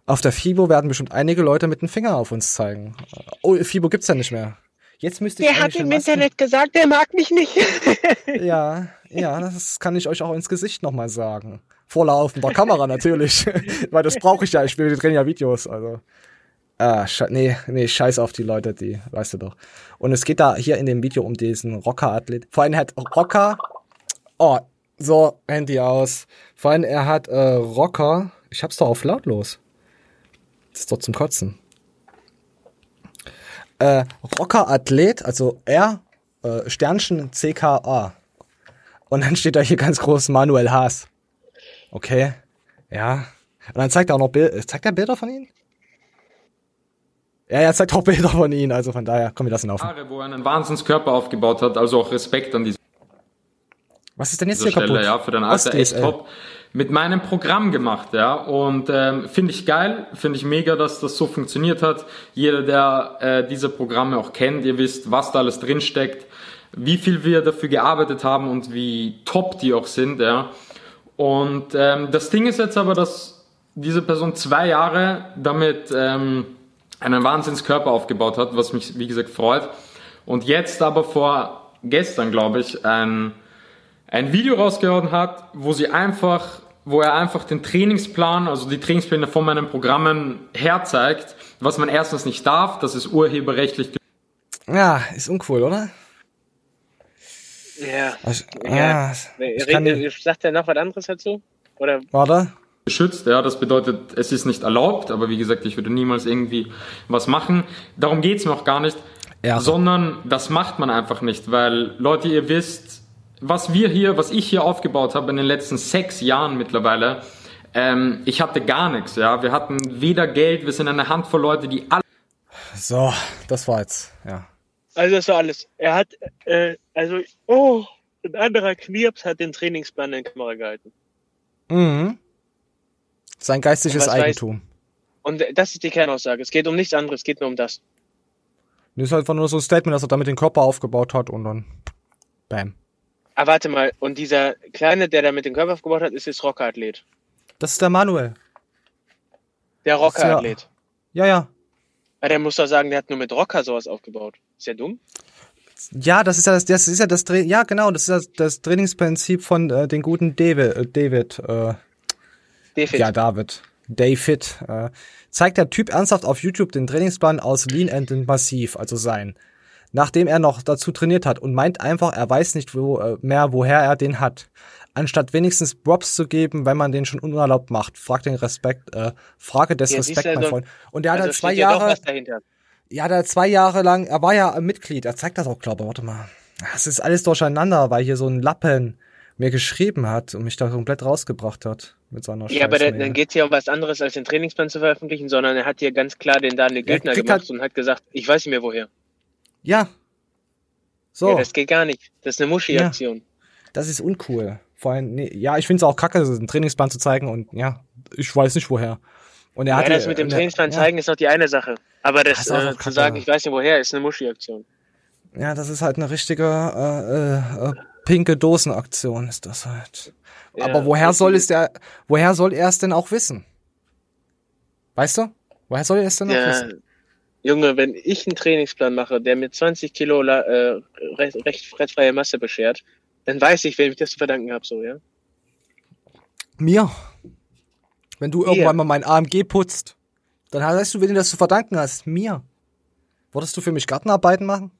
auf der FIBO werden bestimmt einige Leute mit dem Finger auf uns zeigen. Oh, FIBO gibt's ja nicht mehr. Jetzt müsste ich Der hat im Internet gesagt, der mag mich nicht. Ja, ja, das kann ich euch auch ins Gesicht nochmal sagen. Vor laufender Kamera natürlich. Weil das brauche ich ja. Ich will, wir drehen ja Videos, also. Ah, sche nee, nee, scheiß auf die Leute, die, weißt du doch. Und es geht da hier in dem Video um diesen Rocker-Athlet. Vor allem hat Rocker, oh, so, Handy aus. Vor allem er hat äh, Rocker, ich hab's doch auf lautlos. Das ist doch zum Kotzen. Äh, Rocker-Athlet, also R, äh, Sternchen CKA. Und dann steht da hier ganz groß Manuel Haas. Okay, ja. Und dann zeigt er auch noch Bilder, zeigt er Bilder von ihm? Ja, er zeigt auch Bilder von ihm, also von daher kommen wir das hinauf. Jahre, wo er einen Wahnsinnskörper aufgebaut hat, also auch Respekt an dieser Was ist denn jetzt hier Stelle, kaputt? ja, für den Was, Alter echt top. Mit meinem Programm gemacht, ja, und ähm, finde ich geil, finde ich mega, dass das so funktioniert hat. Jeder, der äh, diese Programme auch kennt, ihr wisst, was da alles drin steckt, wie viel wir dafür gearbeitet haben und wie top die auch sind, ja. Und ähm, das Ding ist jetzt aber, dass diese Person zwei Jahre damit ähm, einen Wahnsinnskörper aufgebaut hat, was mich, wie gesagt, freut. Und jetzt aber vor gestern, glaube ich, ein, ein Video rausgehauen hat, wo sie einfach, wo er einfach den Trainingsplan, also die Trainingspläne von meinen Programmen herzeigt, was man erstens nicht darf, das ist urheberrechtlich Ja, ist uncool, oder? Ja. Also, ja. ja, ich kann Red- nicht- Sagt er noch was anderes dazu? Oder? Warte. Geschützt. Ja, das bedeutet, es ist nicht erlaubt, aber wie gesagt, ich würde niemals irgendwie was machen. Darum geht's mir auch gar nicht, Ja. sondern das macht man einfach nicht, weil Leute, ihr wisst, was wir hier, was ich hier aufgebaut habe in den letzten sechs Jahren mittlerweile, ähm, ich hatte gar nichts. Ja, wir hatten weder Geld, wir sind eine Handvoll Leute, die alle So, das war jetzt, ja. Also das war alles. Er hat, äh, also, oh, ein anderer Knirps hat den Trainingsplan in die Kamera gehalten. Mhm. Sein geistiges was weiß- Eigentum. Und das ist die Kernaussage. Es geht um nichts anderes, es geht nur um das. Das ist halt einfach nur so ein Statement, dass er damit den Körper aufgebaut hat und dann bam. Ah, warte mal, und dieser Kleine, der da mit dem Körper aufgebaut hat, ist jetzt Rockerathlet. Das ist der Manuel. Der Rockerathlet. Ja, ja. Ja, der muss doch sagen, der hat nur mit Rocker sowas aufgebaut. Ist ja dumm. Ja, das ist ja das, das ist ja das Tra ja genau, das ist ja das Trainingsprinzip von äh, den guten David, äh, David, äh, David. ja David, David. Äh, zeigt der Typ ernsthaft auf YouTube den Trainingsplan aus Lean and Massiv, also sein, nachdem er noch dazu trainiert hat und meint einfach, er weiß nicht wo, äh, mehr, woher er den hat. Anstatt wenigstens Props zu geben, wenn man den schon unerlaubt macht, fragt den Respekt, äh, Frage des Ja, Respekt, du, mein also- Freund. Und der hat also halt zwei Jahre, ja, der hat zwei Jahre lang, er war ja Mitglied, er zeigt das auch, glaube ich. Warte mal. Das ist alles durcheinander, weil hier so ein Lappen mir geschrieben hat und mich da komplett rausgebracht hat mit seiner Ja, aber dann, Scheißmail. dann geht es ja um was anderes, als den Trainingsplan zu veröffentlichen, sondern er hat hier ganz klar den Daniel Ja, kriegt gemacht halt- und hat gesagt, ich weiß nicht mehr woher. Ja. So, Ja, das geht gar nicht. Das ist eine Muschi-Aktion. das ist uncool. Vor allem, nee, ja, ich finde es auch kacke, so einen Trainingsplan zu zeigen und ja, ich weiß nicht woher. Und er Ja, hat das mit dem Trainingsplan ja, zeigen ist noch die eine Sache. Aber das, Das äh, zu sagen, ich weiß nicht woher, ist eine Muschi-Aktion. Ja, das ist halt eine richtige äh, äh, äh, pinke Dosenaktion, ist das halt. Ja, Aber woher soll es der, woher soll er es denn auch wissen? Weißt du? Woher soll er es denn auch Ja, wissen? Junge, wenn ich einen Trainingsplan mache, der mir 20 Kilo äh, recht, recht fettfreie Masse beschert, dann weiß ich, wem ich das zu verdanken habe, so, ja? Mir. Wenn du irgendwann mal mein AMG putzt, dann weißt du, wen du das zu verdanken hast. Mir. Würdest du für mich Gartenarbeiten machen?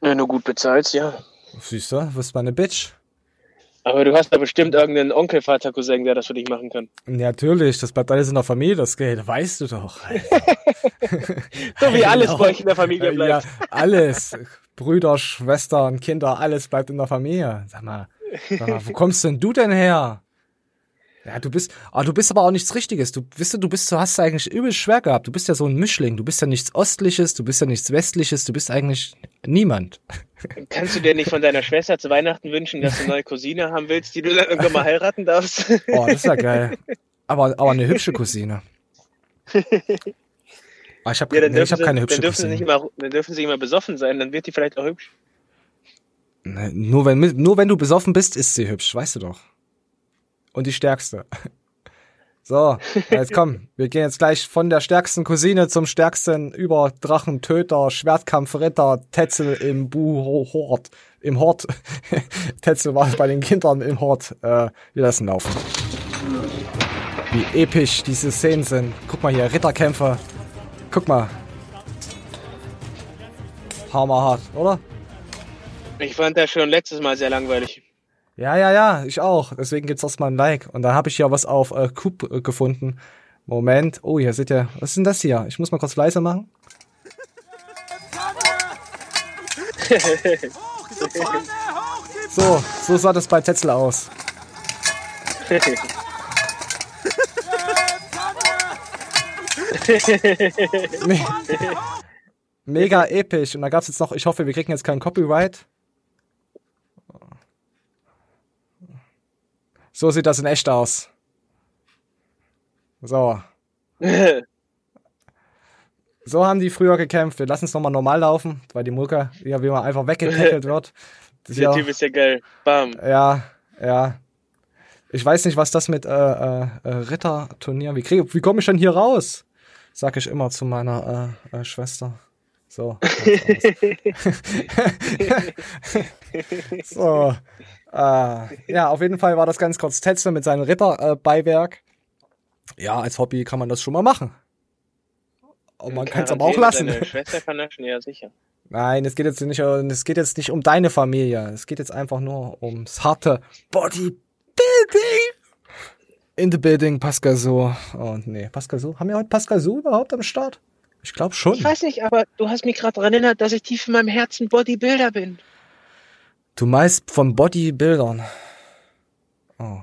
Wenn du gut bezahlst, ja. Siehst du, bist meine Bitch. Aber du hast da bestimmt irgendeinen Onkel, Vater, Cousin, der das für dich machen kann. Natürlich, das bleibt alles in der Familie, das Geld, weißt du doch. So wie alles Genau. bei euch in der Familie bleibt. Ja, alles. Brüder, Schwestern, Kinder, alles bleibt in der Familie. Sag mal, sag mal wo kommst denn du denn her? Ja, du bist, aber du bist aber auch nichts Richtiges. Du, wisst du, bist, du hast eigentlich übel schwer gehabt. Du bist ja so ein Mischling. Du bist ja nichts Ostliches, du bist ja nichts Westliches, du bist eigentlich niemand. Kannst du dir nicht von deiner Schwester zu Weihnachten wünschen, dass du eine neue Cousine haben willst, die du dann irgendwann mal heiraten darfst? Oh, das ist ja geil. Aber, aber eine hübsche Cousine. Ah, ich habe Ja, dann nee, ich hab keine dann, hübsche dürfen sie nicht Cousine. immer, dann dürfen sie nicht immer besoffen sein, dann wird die vielleicht auch hübsch. Nee, Nur wenn, nur wenn du besoffen bist, ist sie hübsch, weißt du doch. Und die stärkste. So, jetzt komm, wir gehen jetzt gleich von der stärksten Cousine zum stärksten Überdrachentöter, Schwertkampfritter, Tetzel im Bu-Hort, im Hort. Tetzel war bei den Kindern im Hort. Äh, wir lassen laufen. Wie episch diese Szenen sind. Guck mal hier, Ritterkämpfe. Guck mal. Hammerhart, oder? Ich fand das schon letztes Mal sehr langweilig. Ja, ja, ja, ich auch. Deswegen gibt's erstmal ein Like. Und dann habe ich hier was auf äh, Coop äh, gefunden. Moment. Oh, hier seht ihr. Was ist denn das hier? Ich muss mal kurz leise machen. So, so sah das bei Tetzel aus. Me mega episch. Und da gab's jetzt noch, ich hoffe, wir kriegen jetzt keinen Copyright. So sieht das in echt aus. So. So haben die früher gekämpft. Wir lassen es nochmal normal laufen, weil die Mulka, ja, wie man einfach weggetackelt wird. Das Der ja, Typ ist ja geil. Bam. ja, ja. Ich weiß nicht, was das mit äh, äh, äh, Ritterturnier, wie wie komme ich denn hier raus? Sag ich immer zu meiner äh, äh, Schwester. So. so. Äh, ja, auf jeden Fall war das ganz kurz Tetzel mit seinem Ritterbeiwerk. Äh, ja, als Hobby kann man das schon mal machen. Und man kann es aber auch lassen. Deine Schwester kann das schon, ja sicher. Nein, es geht jetzt nicht, es geht jetzt nicht um deine Familie. Es geht jetzt einfach nur ums harte Bodybuilding. In the building, Pascal so. Und nee, Pascal so. Haben wir heute Pascal so überhaupt am Start? Ich glaube schon. Ich weiß nicht, aber du hast mich gerade daran erinnert, dass ich tief in meinem Herzen Bodybuilder bin. Du meinst von Bodybuildern. Oh.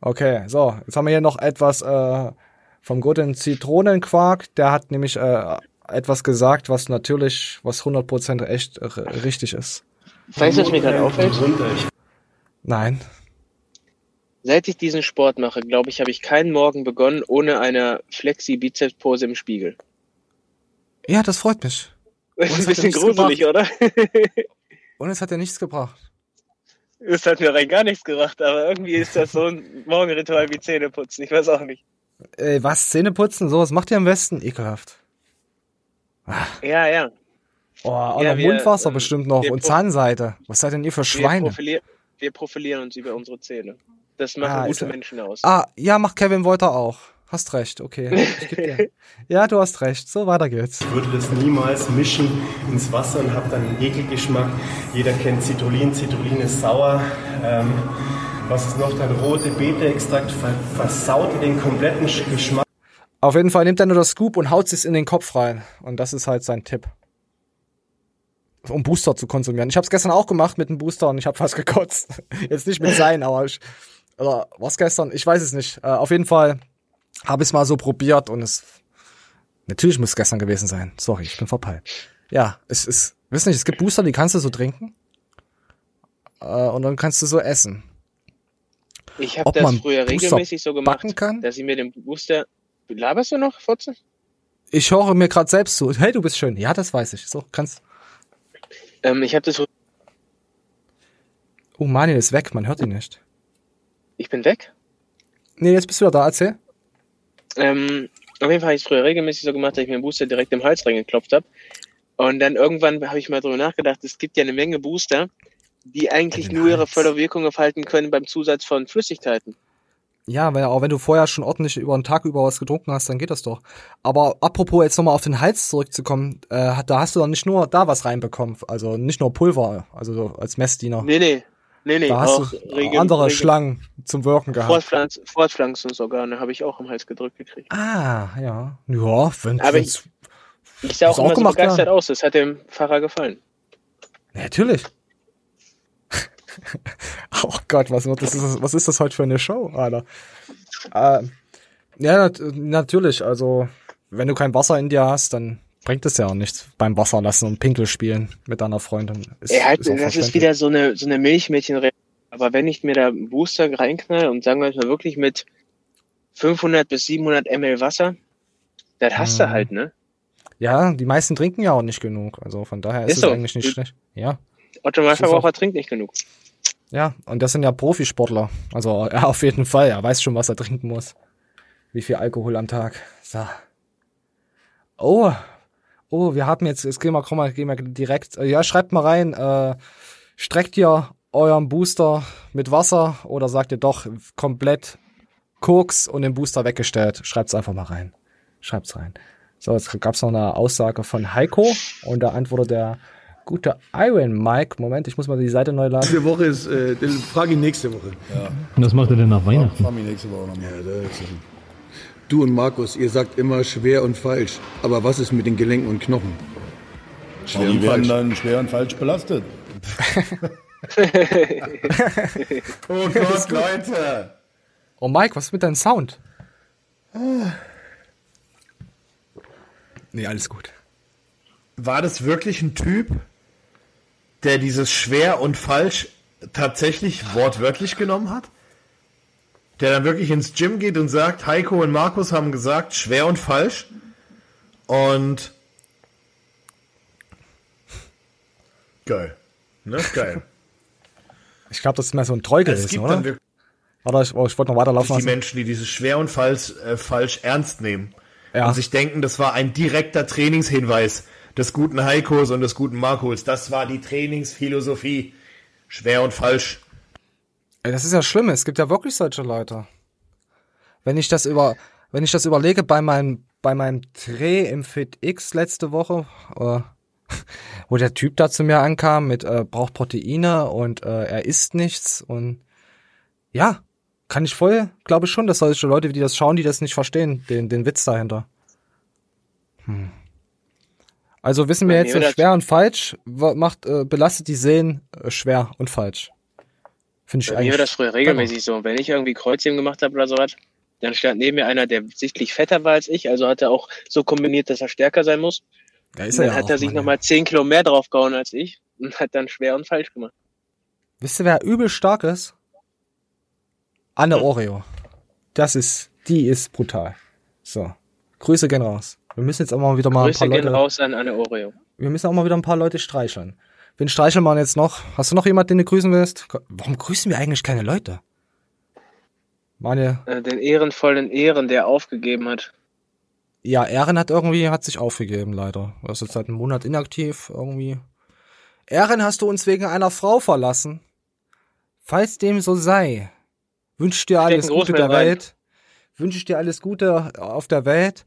Okay, so. Jetzt haben wir hier noch etwas äh, vom guten Zitronenquark. Der hat nämlich äh, etwas gesagt, was natürlich, was 100% echt äh, richtig ist. Weißt du, was mir gerade auffällt? Nein. Seit ich diesen Sport mache, glaube ich, habe ich keinen Morgen begonnen ohne eine Flexi-Bizeps-Pose im Spiegel. Ja, das freut mich. Das ist ein bisschen gruselig, oder? Und es hat ja nichts gebracht. Es hat mir rein gar nichts gebracht, aber irgendwie ist das so ein Morgenritual wie Zähneputzen. Ich weiß auch nicht. Ey, was? Zähne putzen? Sowas macht ihr am besten? Ekelhaft. Ja, ja. Oh, auch Ja, noch wir, Mundwasser ähm, bestimmt noch wir und Zahnseide. Was seid denn ihr für Wir, Schweine? profilier wir profilieren uns über unsere Zähne. Das machen Ah, ist gute er- Menschen aus. Ah, ja, macht Kevin Wolter auch. Hast recht, okay. Ich geb dir. ja, du hast recht. So, weiter geht's. Ich würde das niemals mischen ins Wasser und habe dann einen Ekelgeschmack. Jeder kennt Citrullin, Citrullin ist sauer. Ähm, was ist noch dann? Rote Beete-Extrakt ver versaut den kompletten Sch- Geschmack. Auf jeden Fall nimmt er nur das Scoop und haut es in den Kopf rein. Und das ist halt sein Tipp. Um Booster zu konsumieren. Ich habe es gestern auch gemacht mit einem Booster und ich habe fast gekotzt. Jetzt nicht mit sein, aber ich, oder was gestern? Ich weiß es nicht. Äh, auf jeden Fall habe ich es mal so probiert und es natürlich muss es gestern gewesen sein. Sorry, ich bin verpeilt. Ja, es ist, wisst nicht, es gibt Booster, die kannst du so trinken äh, und dann kannst du so essen. Ich habe das früher Booster regelmäßig so gemacht, dass ich mir den Booster. Laberst du noch, Fotze? Ich höre mir gerade selbst zu. Hey, du bist schön. Ja, das weiß ich. So, kannst. Ähm, ich habe das. Oh, Manuel ist weg, man hört ihn nicht. Ich bin weg. Nee, jetzt bist du wieder da, erzähl. Ähm, auf jeden Fall habe ich es früher regelmäßig so gemacht, dass ich mir einen Booster direkt im Hals reingeklopft habe. Und dann irgendwann habe ich mal drüber nachgedacht, es gibt ja eine Menge Booster, die eigentlich nur ihre volle Wirkung entfalten können beim Zusatz von Flüssigkeiten. Ja, weil auch wenn du vorher schon ordentlich über einen Tag über was getrunken hast, dann geht das doch. Aber apropos jetzt nochmal auf den Hals zurückzukommen, äh, da hast du doch nicht nur da was reinbekommen, also nicht nur Pulver, also so als Messdiener. Nee, nee. Nee, nee, da hast auch du Regen- andere Regen- Schlangen zum Wirken gehabt. Fortpflanz Fortpflanzungsorgane habe ich auch im Hals gedrückt gekriegt. Ah, ja. Ja, wenn Aber wenn's- Ich sah auch immer auch so begeistert ja? aus. Das hat dem Pfarrer gefallen. Ja, natürlich. oh Gott, was, das ist, was ist das heute für eine Show, Alter? Äh, ja, nat natürlich. Also, wenn du kein Wasser in dir hast, dann bringt es ja auch nichts beim Wasser lassen und Pinkel spielen mit deiner Freundin. Ist, Ey, halt, ist das ist wieder so eine, so eine Milchmädchen. Aber wenn ich mir da einen Booster reinknall und sagen wir mal wirklich mit 500 bis 700 ml Wasser, das hast Mhm. du halt, ne? Ja, die meisten trinken ja auch nicht genug. Also von daher ist, Ist es so. eigentlich nicht schlecht. Ja. Otto Normalverbraucher auch- trinkt nicht genug. Ja, und das sind ja Profisportler. Also er auf jeden Fall. Er weiß schon, was er trinken muss. Wie viel Alkohol am Tag. So. Oh. Oh, wir haben jetzt, jetzt gehen wir, komm mal, gehen wir direkt. äh, Ja, schreibt mal rein, äh, streckt ihr euren Booster mit Wasser oder sagt ihr doch komplett Koks und den Booster weggestellt? Schreibt's einfach mal rein. Schreibt's rein. So, jetzt gab's noch eine Aussage von Heiko und da antwortet der gute Iron Mike. Moment, ich muss mal die Seite neu laden. Diese Woche ist, äh, frage ich nächste Woche. Ja. Und was macht er denn nach Weihnachten? Frag mich nächste Woche nochmal. Ja, das ist- du und Markus, ihr sagt immer schwer und falsch. Aber was ist mit den Gelenken und Knochen? Ja, die werden dann schwer und falsch belastet. Oh Gott, Leute. Oh Mike, was ist mit deinem Sound? Nee, alles gut. War das wirklich ein Typ, der dieses schwer und falsch tatsächlich wortwörtlich genommen hat? Der dann wirklich ins Gym geht und sagt, Heiko und Markus haben gesagt, schwer und falsch. Und geil. Ne? Geil. Ich glaube, das ist mehr so ein gibt oder? dann Warte, ich, oh, ich wollte noch weiterlaufen die lassen. Menschen, die dieses schwer und falsch, äh, falsch ernst nehmen. Ja. Und sich denken, das war ein direkter Trainingshinweis des guten Heikos und des guten Markus. Das war die Trainingsphilosophie. Schwer und falsch. Ey, das ist ja schlimm. Es gibt ja wirklich solche Leute. Wenn ich das über, wenn ich das überlege bei meinem, bei meinem Dreh im Fit X letzte Woche, äh, wo der Typ da zu mir ankam mit äh, braucht Proteine und äh, er isst nichts und ja, kann ich voll, glaube ich schon, dass solche Leute, die das schauen, die das nicht verstehen, den, den Witz dahinter. Hm. Also wissen wir jetzt, äh, schwer und falsch macht äh, belastet die Sehnen äh, schwer und falsch. Finde ich Bei mir war das früher regelmäßig so. Wenn ich irgendwie Kreuzheben gemacht habe oder sowas, dann stand neben mir einer, der sichtlich fetter war als ich, also hat er auch so kombiniert, dass er stärker sein muss. Ja, ist und er dann ja hat auch, er sich Mann, nochmal 10 Kilo mehr draufgehauen als ich und hat dann schwer und falsch gemacht. Wisst ihr, wer übel stark ist? Anne Oreo. Das ist, die ist brutal. So. Grüße gehen raus. Wir müssen jetzt auch mal wieder mal Grüße ein paar gehen Leute, raus an Anne Oreo. wir müssen auch mal wieder ein paar Leute streicheln. Wen streicheln wir jetzt noch? Hast du noch jemanden, den du grüßen willst? Warum grüßen wir eigentlich keine Leute? Meine, Äh, Den ehrenvollen Ehren, der aufgegeben hat. ja, Ehren hat irgendwie, hat sich aufgegeben, leider. Er ist jetzt seit einem Monat inaktiv, irgendwie. Ehren, hast du uns wegen einer Frau verlassen? Falls dem so sei, wünsch dir alles Gute der rein. Welt, wünsche ich dir alles Gute auf der Welt,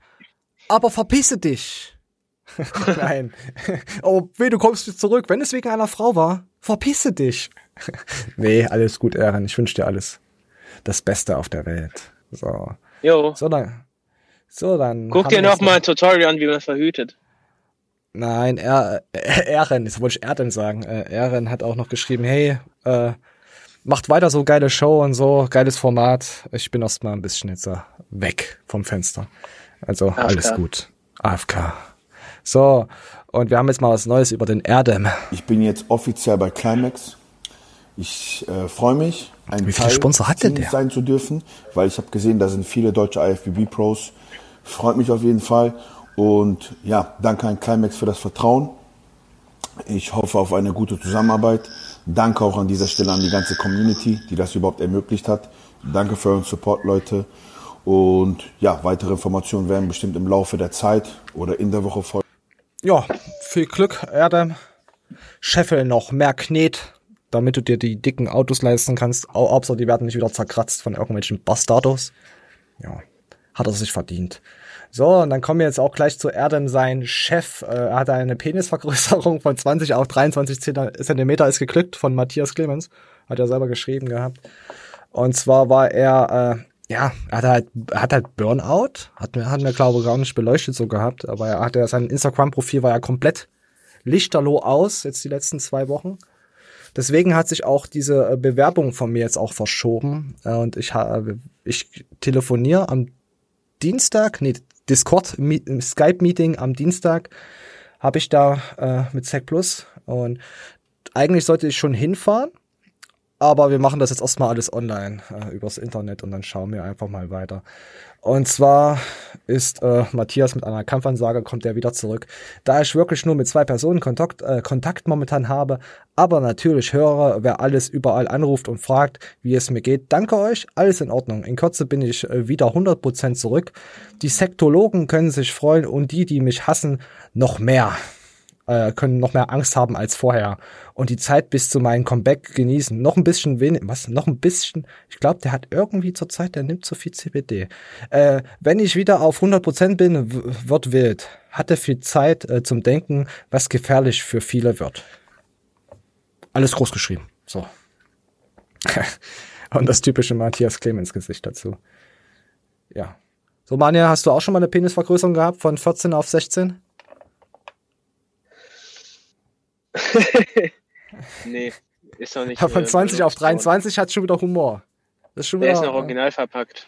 aber verpisse dich. Nein. Oh, weh, du kommst jetzt zurück. Wenn es wegen einer Frau war, verpisse dich. nee, alles gut, Ehren. Ich wünsche dir alles. Das Beste auf der Welt. So. Jo. So, dann. So, dann. Guck dir wir noch es mal ein Tutorial an, wie man verhütet. Nein, er, äh, Ehren, jetzt wollte ich Erden sagen. Äh, Ehren hat auch noch geschrieben, hey, äh, macht weiter so geile Show und so, geiles Format. Ich bin erst mal ein bisschen jetzt äh, weg vom Fenster. Also AFK. alles gut. AFK. So, und wir haben jetzt mal was Neues über den Erdem. Ich bin jetzt offiziell bei Climax. Ich äh, freue mich, ein Wie viele Sponsor hat denn Teams der? sein zu dürfen, weil ich habe gesehen, da sind viele deutsche IFBB-Pros. Freut mich auf jeden Fall. Und ja, danke an Climax für das Vertrauen. Ich hoffe auf eine gute Zusammenarbeit. Danke auch an dieser Stelle an die ganze Community, die das überhaupt ermöglicht hat. Danke für euren Support, Leute. Und ja, weitere Informationen werden bestimmt im Laufe der Zeit oder in der Woche folgen. Ja, viel Glück, Erdem. Scheffel noch mehr Knet, damit du dir die dicken Autos leisten kannst. Au- Hauptsache, die werden nicht wieder zerkratzt von irgendwelchen Bastardos. Ja, hat er sich verdient. So, und dann kommen wir jetzt auch gleich zu Erdem, sein Chef. Äh, er hatte eine Penisvergrößerung von 20 auf 23 Zentimeter ist geglückt von Matthias Clemens. Hat er selber geschrieben gehabt. Und zwar war er, äh, ja, er hat halt, hat halt Burnout. Hat mir, hat mir glaube ich gar nicht beleuchtet so gehabt. Aber er hatte sein Instagram-Profil war ja komplett lichterloh aus, jetzt die letzten zwei Wochen. Deswegen hat sich auch diese äh, Bewerbung von mir jetzt auch verschoben. Äh, Und ich, ha- ich telefoniere am Dienstag, nee, Discord, Skype-Meeting am Dienstag habe ich da äh, mit Sec Plus und eigentlich sollte ich schon hinfahren, aber wir machen das jetzt erstmal alles online äh, übers Internet und dann schauen wir einfach mal weiter. Und zwar ist äh, Matthias mit einer Kampfansage, kommt er wieder zurück. Da ich wirklich nur mit zwei Personen Kontakt, äh, Kontakt momentan habe, aber natürlich höre, wer alles überall anruft und fragt, wie es mir geht. Danke euch, alles in Ordnung. In Kürze bin ich äh, wieder 100% zurück. Die Sektologen können sich freuen und die, die mich hassen, noch mehr äh, können noch mehr Angst haben als vorher und die Zeit bis zu meinem Comeback genießen. Noch ein bisschen wenig, was? Noch ein bisschen? Ich glaube, der hat irgendwie zur Zeit, der nimmt zu viel CBD. Äh, wenn ich wieder auf 100% bin, wird wild. Hatte viel Zeit äh, zum Denken, was gefährlich für viele wird. Alles groß geschrieben. So. und das typische Matthias Clemens Gesicht dazu. Ja. So, Manja, hast du auch schon mal eine Penisvergrößerung gehabt von 14 auf 16? nee, ist noch nicht. Ja, von äh, 20 auf benutzt worden. 23 hat schon wieder Humor. Das ist schon Der wieder, ist noch original verpackt.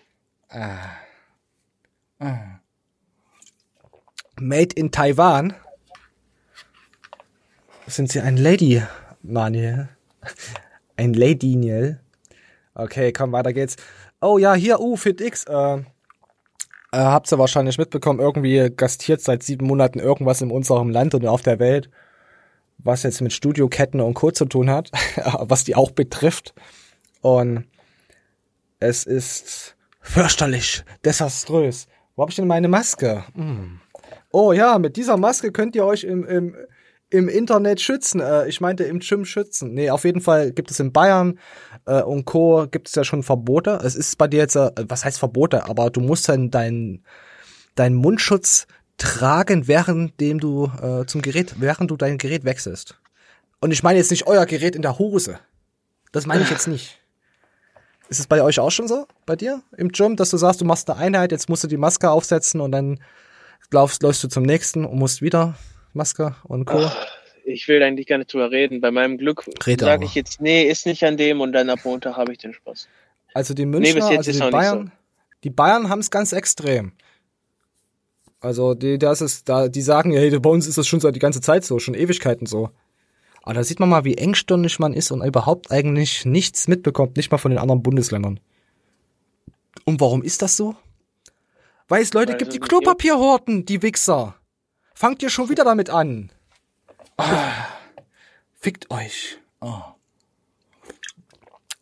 Ah. Ah. Made in Taiwan. Sind Sie ein Lady, Manuel? Ein Lady, Niel? Okay, komm, weiter geht's. Oh ja, hier, uh, FitX. Äh, äh, habt ihr wahrscheinlich mitbekommen, irgendwie gastiert seit sieben Monaten irgendwas in unserem Land und auf der Welt, was jetzt mit Studioketten und Co. zu tun hat, was die auch betrifft. Und es ist fürchterlich, desaströs. Wo hab ich denn meine Maske? Hm. Oh ja, mit dieser Maske könnt ihr euch im, im, im Internet schützen. Äh, ich meinte im Gym schützen. Nee, auf jeden Fall gibt es in Bayern äh, und Co. gibt es ja schon Verbote. Es ist bei dir jetzt, äh, was heißt Verbote? Aber du musst dann deinen dein Mundschutz tragen, währenddem du äh, zum Gerät, während du dein Gerät wechselst. Und ich meine jetzt nicht euer Gerät in der Hose. Das meine ich jetzt nicht. Ist es bei euch auch schon so? Bei dir im Gym, dass du sagst, du machst eine Einheit, jetzt musst du die Maske aufsetzen und dann laufst, läufst du zum nächsten und musst wieder Maske und Co. Ach, ich will eigentlich gar nicht drüber reden. Bei meinem Glück sage ich jetzt, nee, ist nicht an dem und dann ab Montag habe ich den Spaß. Also die Nee, Münchner, bis jetzt also die Bayern, die Bayern haben es ganz extrem. Also die, das ist, da, die sagen, hey, bei uns ist das schon seit die ganze Zeit so, schon Ewigkeiten so. Aber da sieht man mal, wie engstirnig man ist und überhaupt eigentlich nichts mitbekommt, nicht mal von den anderen Bundesländern. Und warum ist das so? Weil es Leute Weil gibt, die nicht Klopapier horten, die Wichser. Fangt ihr schon wieder damit an. Ah, fickt euch. Oh.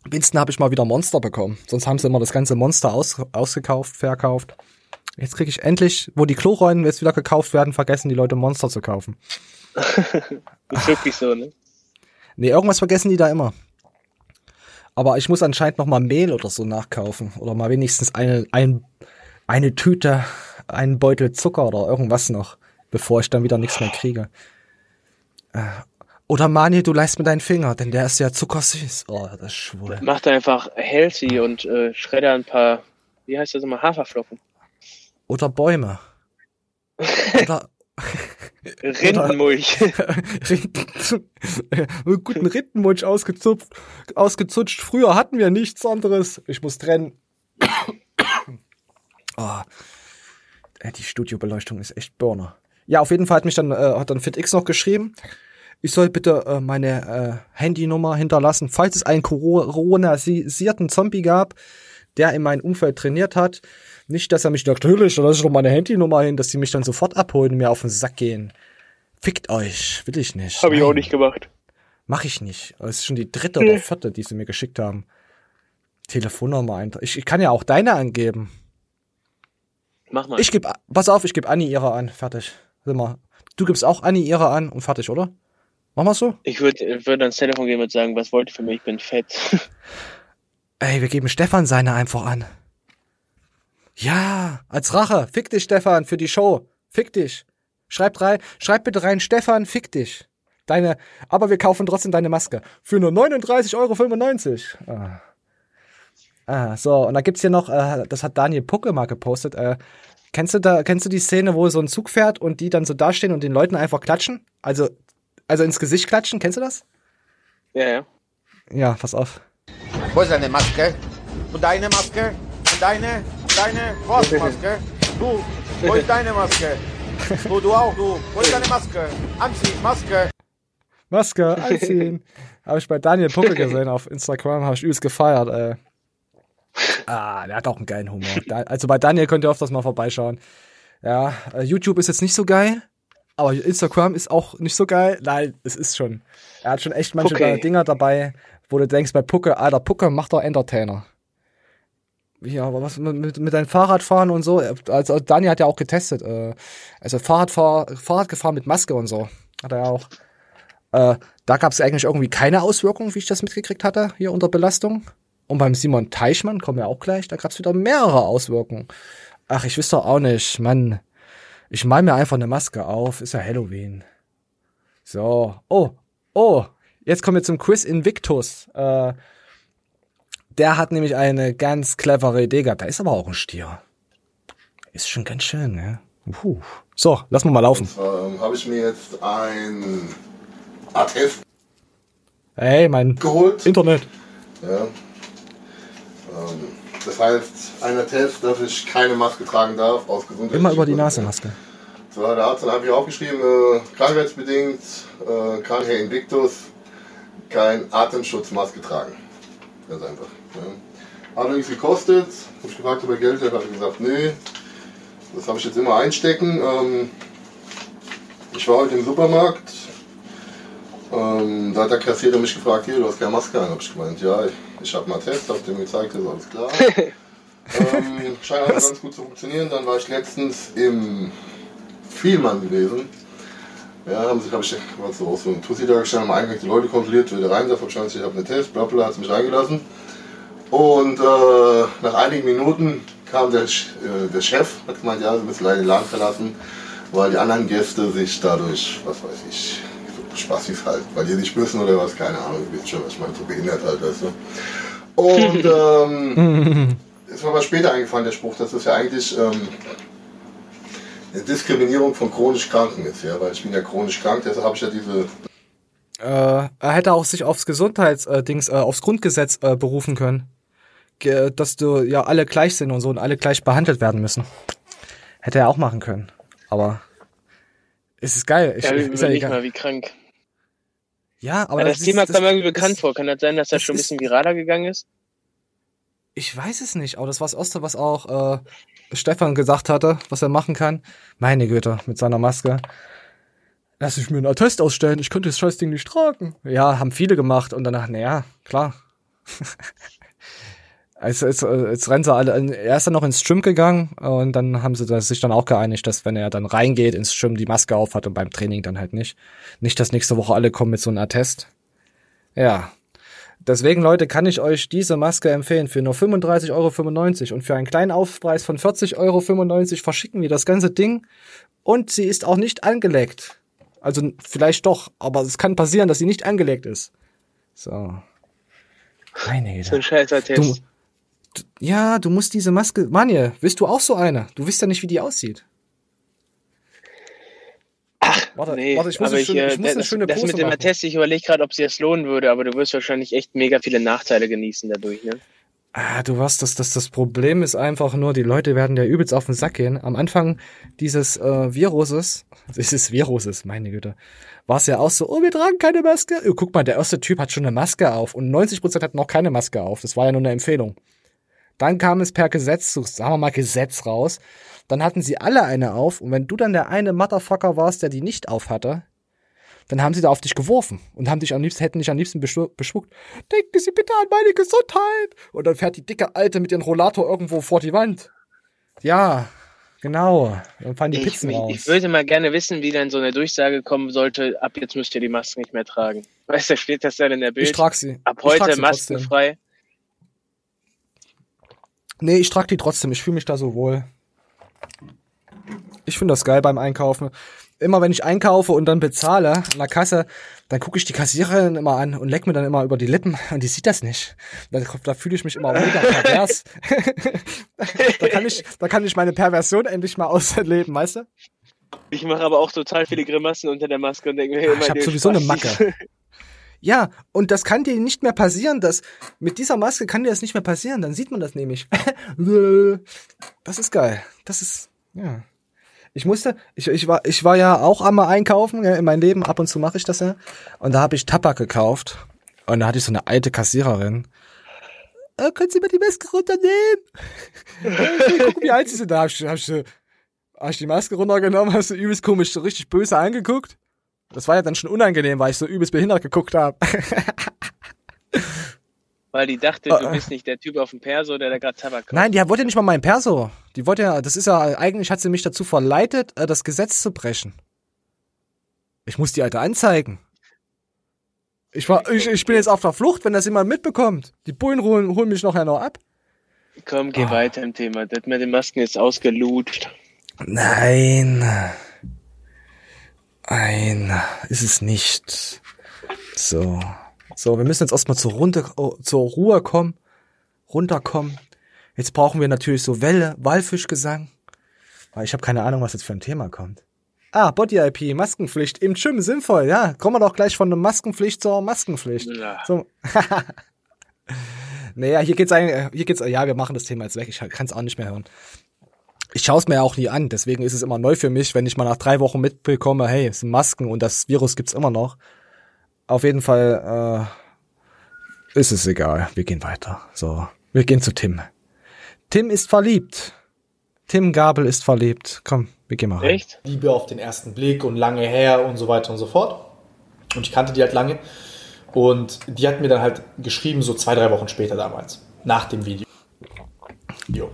Winston habe ich mal wieder Monster bekommen. Sonst haben sie immer das ganze Monster aus, ausgekauft, verkauft. Jetzt kriege ich endlich, wo die Klorollen jetzt wieder gekauft werden, vergessen die Leute Monster zu kaufen. ist wirklich so, ne? Nee, irgendwas vergessen die da immer. Aber ich muss anscheinend noch mal Mehl oder so nachkaufen. Oder mal wenigstens eine, ein, eine Tüte, einen Beutel Zucker oder irgendwas noch, bevor ich dann wieder nichts mehr kriege. Äh, Oder Mani, du leist mir deinen Finger, denn der ist ja zuckersüß. Oh, das ist schwul. Macht einfach healthy und äh, schredder ein paar, wie heißt das immer, Haferflocken. Oder Bäume. Oder Rindenmulch. Guten Rindenmulch ausgezupft, ausgezutscht. Früher hatten wir nichts anderes. Ich muss trennen. oh. Die Studiobeleuchtung ist echt Burner. Ja, auf jeden Fall hat mich dann, äh, hat dann FitX noch geschrieben. Ich soll bitte äh, meine äh, Handynummer hinterlassen, falls es einen coronisierten Zombie gab, der in meinem Umfeld trainiert hat. Nicht, dass er mich natürlich, da lasse ich doch meine Handynummer hin, dass die mich dann sofort abholen und mir auf den Sack gehen. Fickt euch, will ich nicht. Habe ich auch nicht gemacht. Mach ich nicht. Das ist schon die dritte Nee. oder vierte, die sie mir geschickt haben. Telefonnummer ein. Ich, ich kann ja auch deine angeben. Mach mal. Ich geb, pass auf, ich gebe Anni ihre an. Fertig. Sind wir. Du gibst auch Anni ihre an und fertig, oder? Machen wir so? Ich würde würd ans Telefon gehen und sagen, was wollt ihr von mir? Ich bin fett. Ey, wir geben Stefan seine einfach an. Ja, als Rache. Fick dich, Stefan, für die Show. Fick dich. Schreibt rein, schreibt bitte rein, Stefan, fick dich. Deine, aber wir kaufen trotzdem deine Maske. Für nur 39,95 Euro. Ah. ah, so, und da gibt's hier noch, äh, das hat Daniel Pucke mal gepostet, äh, kennst du da, kennst du die Szene, wo so ein Zug fährt und die dann so dastehen und den Leuten einfach klatschen? Also, also ins Gesicht klatschen, kennst du das? Ja, ja. Ja, pass auf. Wo ist deine Maske? Und deine Maske? Und deine? Deine? Wo ist die Maske? Du, wo ist deine Maske? Du, du auch, du. Wo ist deine Maske? Anziehen, Maske. Maske anziehen. habe ich bei Daniel Pucke gesehen auf Instagram, habe ich übelst gefeiert, ey. Ah, der hat auch einen geilen Humor. Da, also bei Daniel könnt ihr öfters mal vorbeischauen. Ja, äh, YouTube ist jetzt nicht so geil, aber Instagram ist auch nicht so geil. Nein, es ist schon. Er hat schon echt manche Pucke. Dinger dabei, wo du denkst bei Pucke, Alter, Pucke macht doch Entertainer. Ja, was mit, mit, deinem Fahrradfahren und so? Also Daniel hat ja auch getestet. Äh, also Fahrradfahr, Fahrrad gefahren mit Maske und so. Hat er ja auch. Äh, da gab es eigentlich irgendwie keine Auswirkungen, wie ich das mitgekriegt hatte, hier unter Belastung. Und beim Simon Teichmann, kommen wir auch gleich, da gab es wieder mehrere Auswirkungen. Ach, ich wüsste auch nicht, Mann. Ich mal mir einfach eine Maske auf, ist ja Halloween. So, oh, oh, jetzt kommen wir zum Quiz Invictus. Äh, der hat nämlich eine ganz clevere Idee gehabt. Da ist aber auch ein Stier. Ist schon ganz schön, ne? Puh. So, lass mal mal laufen. Ähm, habe ich mir jetzt ein Attest Hey, mein geholt. Internet. Ja. Ähm, das heißt, ein Attest, dass ich keine Maske tragen darf, aus gesundheitlichen Immer über die. Nase Maske. So, der Arzt dann habe ich aufgeschrieben, äh, krankheitsbedingt äh, kann Herr Invictus kein Atemschutzmaske tragen. Ganz einfach. Ja. Hat nichts gekostet. Habe ich gefragt, ob er Geld hat, hat er gesagt, nee. Das habe ich jetzt immer einstecken. Ähm, ich war heute im Supermarkt. Ähm, da hat der Kassierer mich gefragt, hier, du hast keine Maske an. Habe ich gemeint, ja, ich, ich habe mal einen Test, habe dem gezeigt, das ist alles klar. ähm, scheint also ganz gut zu funktionieren. Dann war ich letztens im Vielmann gewesen. Ja, haben sich, habe ich was so, so ein Tussi da gestanden, am Eingang die Leute kontrolliert, wer da rein darf, wahrscheinlich, ich habe einen Test, bla bla, hat mich reingelassen. Und äh, nach einigen Minuten kam der, äh, der Chef, hat gemeint, ja, sie müssen leider den Laden verlassen, weil die anderen Gäste sich dadurch, was weiß ich, so Spassis halt, weil die nicht müssen oder was, keine Ahnung, ihr wisst schon, was ich meine, so behindert halt, weißt du. Und ähm, ist mir aber später eingefallen, der Spruch, dass das ja eigentlich ähm, eine Diskriminierung von chronisch Kranken ist, ja, weil ich bin ja chronisch krank, deshalb habe ich ja diese Äh, er hätte auch sich aufs Gesundheitsdings, äh, aufs Grundgesetz äh, berufen können. Ge dass du ja alle gleich sind und so und alle gleich behandelt werden müssen. Hätte er auch machen können. Aber es ist geil. Ich, ja, ist ja egal. mal, wie krank. Ja, aber Aber das, ist- Thema das- kam irgendwie bekannt das- vor. Kann das sein, dass das, das schon ein ist- bisschen viraler gegangen ist? Ich weiß es nicht, aber das war das Erste, was auch äh, Stefan gesagt hatte, was er machen kann. Meine Güte, mit seiner Maske. Lass ich mir einen Attest ausstellen, ich könnte das scheiß Ding nicht tragen. Ja, haben viele gemacht und danach, naja, klar. Jetzt, äh, jetzt rennen sie alle, er ist dann noch ins Gym gegangen und dann haben sie sich dann auch geeinigt, dass wenn er dann reingeht ins Gym, die Maske auf hat und beim Training dann halt nicht. Nicht, dass nächste Woche alle kommen mit so einem Attest. Ja, Deswegen, Leute, kann ich euch diese Maske empfehlen für nur 35,95 Euro und für einen kleinen Aufpreis von 40,95 Euro verschicken wir das ganze Ding und sie ist auch nicht angelegt. Also vielleicht doch, aber es kann passieren, dass sie nicht angelegt ist. So. Meine So ein scheißer Test. du, ja, du musst diese Maske. Manje, willst du auch so eine? Du wisst ja nicht, wie die aussieht. warte, Nee, warte, ich muss aber eine ich, schöne, äh, ich muss eine das, schöne das Pose mit dem machen. Attest, ich überlege gerade, ob sie das lohnen würde, aber du wirst wahrscheinlich echt mega viele Nachteile genießen dadurch, ne? Ah, du weißt, das, das, das Problem ist einfach nur, die Leute werden ja übelst auf den Sack gehen. Am Anfang dieses äh, Viruses, dieses Viruses, meine Güte, war es ja auch so, oh, wir tragen keine Maske. Oh, guck mal, der erste Typ hat schon eine Maske auf und 90% hatten noch keine Maske auf. Das war ja nur eine Empfehlung. Dann kam es per Gesetz, sagen wir mal Gesetz raus. Dann hatten sie alle eine auf und wenn du dann der eine Motherfucker warst, der die nicht auf hatte, dann haben sie da auf dich geworfen und haben dich am liebsten, hätten dich am liebsten beschwuckt. Denken Sie bitte an meine Gesundheit. Und dann fährt die dicke Alte mit ihrem Rollator irgendwo vor die Wand. Ja, Genau, dann fallen die Ich, Pizzen ich, raus. ich würde mal gerne wissen, wie dann so eine Durchsage kommen sollte, ab jetzt müsst ihr die Maske nicht mehr tragen. Weißt du, steht das dann in der Bild? Ich trag sie. Ab heute maskenfrei. Nee, ich trage die trotzdem. Ich fühle mich da so wohl. Ich finde das geil beim Einkaufen. Immer wenn ich einkaufe und dann bezahle an der Kasse, dann gucke ich die Kassiererin immer an und leck mir dann immer über die Lippen und die sieht das nicht. Da, da fühle ich mich immer mega pervers. da, kann ich, da kann ich meine Perversion endlich mal ausleben, weißt du? Ich mache aber auch total viele Grimassen unter der Maske und denke mir immer, Ich habe sowieso eine Spastis. Macke. Ja, und das kann dir nicht mehr passieren, dass mit dieser Maske kann dir das nicht mehr passieren, dann sieht man das nämlich. Das ist geil. Das ist ja. Ich musste, ich, ich war ich war ja auch einmal einkaufen ja, in meinem Leben, ab und zu mache ich das ja und da habe ich Tabak gekauft und da hatte ich so eine alte Kassiererin. Äh, können Sie mir die Maske runternehmen? Äh, Guck, wie alt sie sind. Da habe ich, hab ich, hab ich die Maske runtergenommen, hast du übelst komisch, so richtig böse angeguckt. Das war ja dann schon unangenehm, weil ich so übelst behindert geguckt habe. Weil die dachte, Ah, du ah. bist nicht der Typ auf dem Perso, der da gerade Tabak kauft. Nein, die wollte ja nicht mal mein Perso. Die wollte ja, das ist ja, eigentlich hat sie mich dazu verleitet, äh, das Gesetz zu brechen. Ich muss die Alte anzeigen. Ich war, ich, ich bin jetzt auf der Flucht, wenn das jemand mitbekommt. Die Bullen holen, holen mich nachher noch ab. Komm, Ah. geh weiter im Thema. Das mit den Masken ist ausgelutscht. Nein. Nein, ist es nicht. So. So, wir müssen jetzt erstmal zur, Runde, oh, zur Ruhe kommen. Runterkommen. Jetzt brauchen wir natürlich so Welle, Walfischgesang. Ich habe keine Ahnung, was jetzt für ein Thema kommt. Ah, Body IP, Maskenpflicht. Im Gym sinnvoll, ja. Kommen wir doch gleich von der Maskenpflicht zur Maskenpflicht. Ja. So. naja, hier geht's eigentlich, hier geht's, ja, wir machen das Thema jetzt weg. Ich kann es auch nicht mehr hören. Ich schaue es mir ja auch nie an, deswegen ist es immer neu für mich, wenn ich mal nach drei Wochen mitbekomme, hey, es sind Masken und das Virus gibt's immer noch. Auf jeden Fall äh, ist es egal. Wir gehen weiter. So, wir gehen zu Tim. Tim ist verliebt. Tim Gabel ist verliebt. Komm, wir gehen mal rein. Echt? Liebe auf den ersten Blick und lange her und so weiter und so fort. Und ich kannte die halt lange. Und die hat mir dann halt geschrieben, so zwei, drei Wochen später damals, nach dem Video. Jo.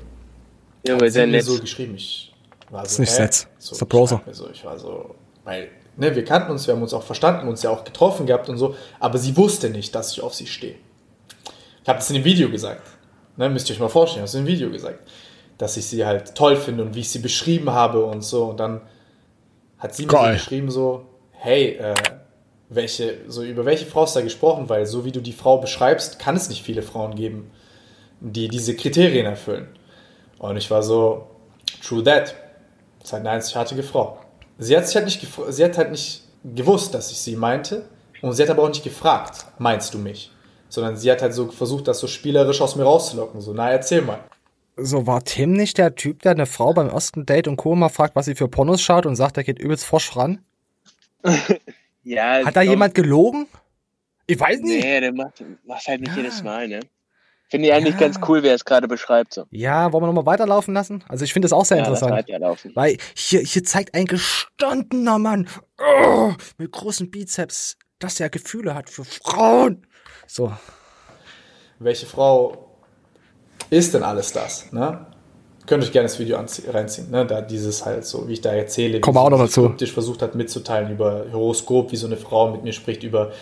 Hat sie sehr mir nett. so geschrieben, ich war so, Ist nicht nett. So, Ist der Browser. mir So, ich war so, weil, ne, wir kannten uns, wir haben uns auch verstanden, uns ja auch getroffen gehabt und so, aber sie wusste nicht, dass ich auf sie stehe. Ich habe das in dem Video gesagt. Ne, müsst ihr euch mal vorstellen, ich habe es in dem Video gesagt. Dass ich sie halt toll finde und wie ich sie beschrieben habe und so. Und dann hat sie mir so Geil. geschrieben so, hey, äh, welche, so über welche Frau ist da gesprochen? Weil so wie du die Frau beschreibst, kann es nicht viele Frauen geben, die diese Kriterien erfüllen. Und ich war so, true that. Das ist halt eine einzigartige Frau. Sie hat sich halt nicht, sie hat halt nicht gewusst, dass ich sie meinte. Und sie hat aber auch nicht gefragt, meinst du mich? Sondern sie hat halt so versucht, das so spielerisch aus mir rauszulocken. So, na, erzähl mal. So, war Tim nicht der Typ, der eine Frau beim ersten Date und Co. mal fragt, was sie für Pornos schaut und sagt, er geht übelst forsch ran? Ja, Hat da jemand gelogen? Ich weiß nicht. Nee, der macht, macht halt nicht jedes Mal, ne? Finde ich eigentlich ganz cool, wer es gerade beschreibt. So. Ja, wollen wir nochmal weiterlaufen lassen? Also ich finde das auch sehr Ja, interessant. Weil hier, hier zeigt ein gestandener Mann oh, mit großen Bizeps, dass er Gefühle hat für Frauen. So. Welche Frau ist denn alles das? Ne? Könnt euch gerne das Video reinziehen. Ne? Da dieses halt so, wie ich da erzähle, Kommen wie wir auch noch dazu. versucht hat mitzuteilen über Horoskop, wie so eine Frau mit mir spricht über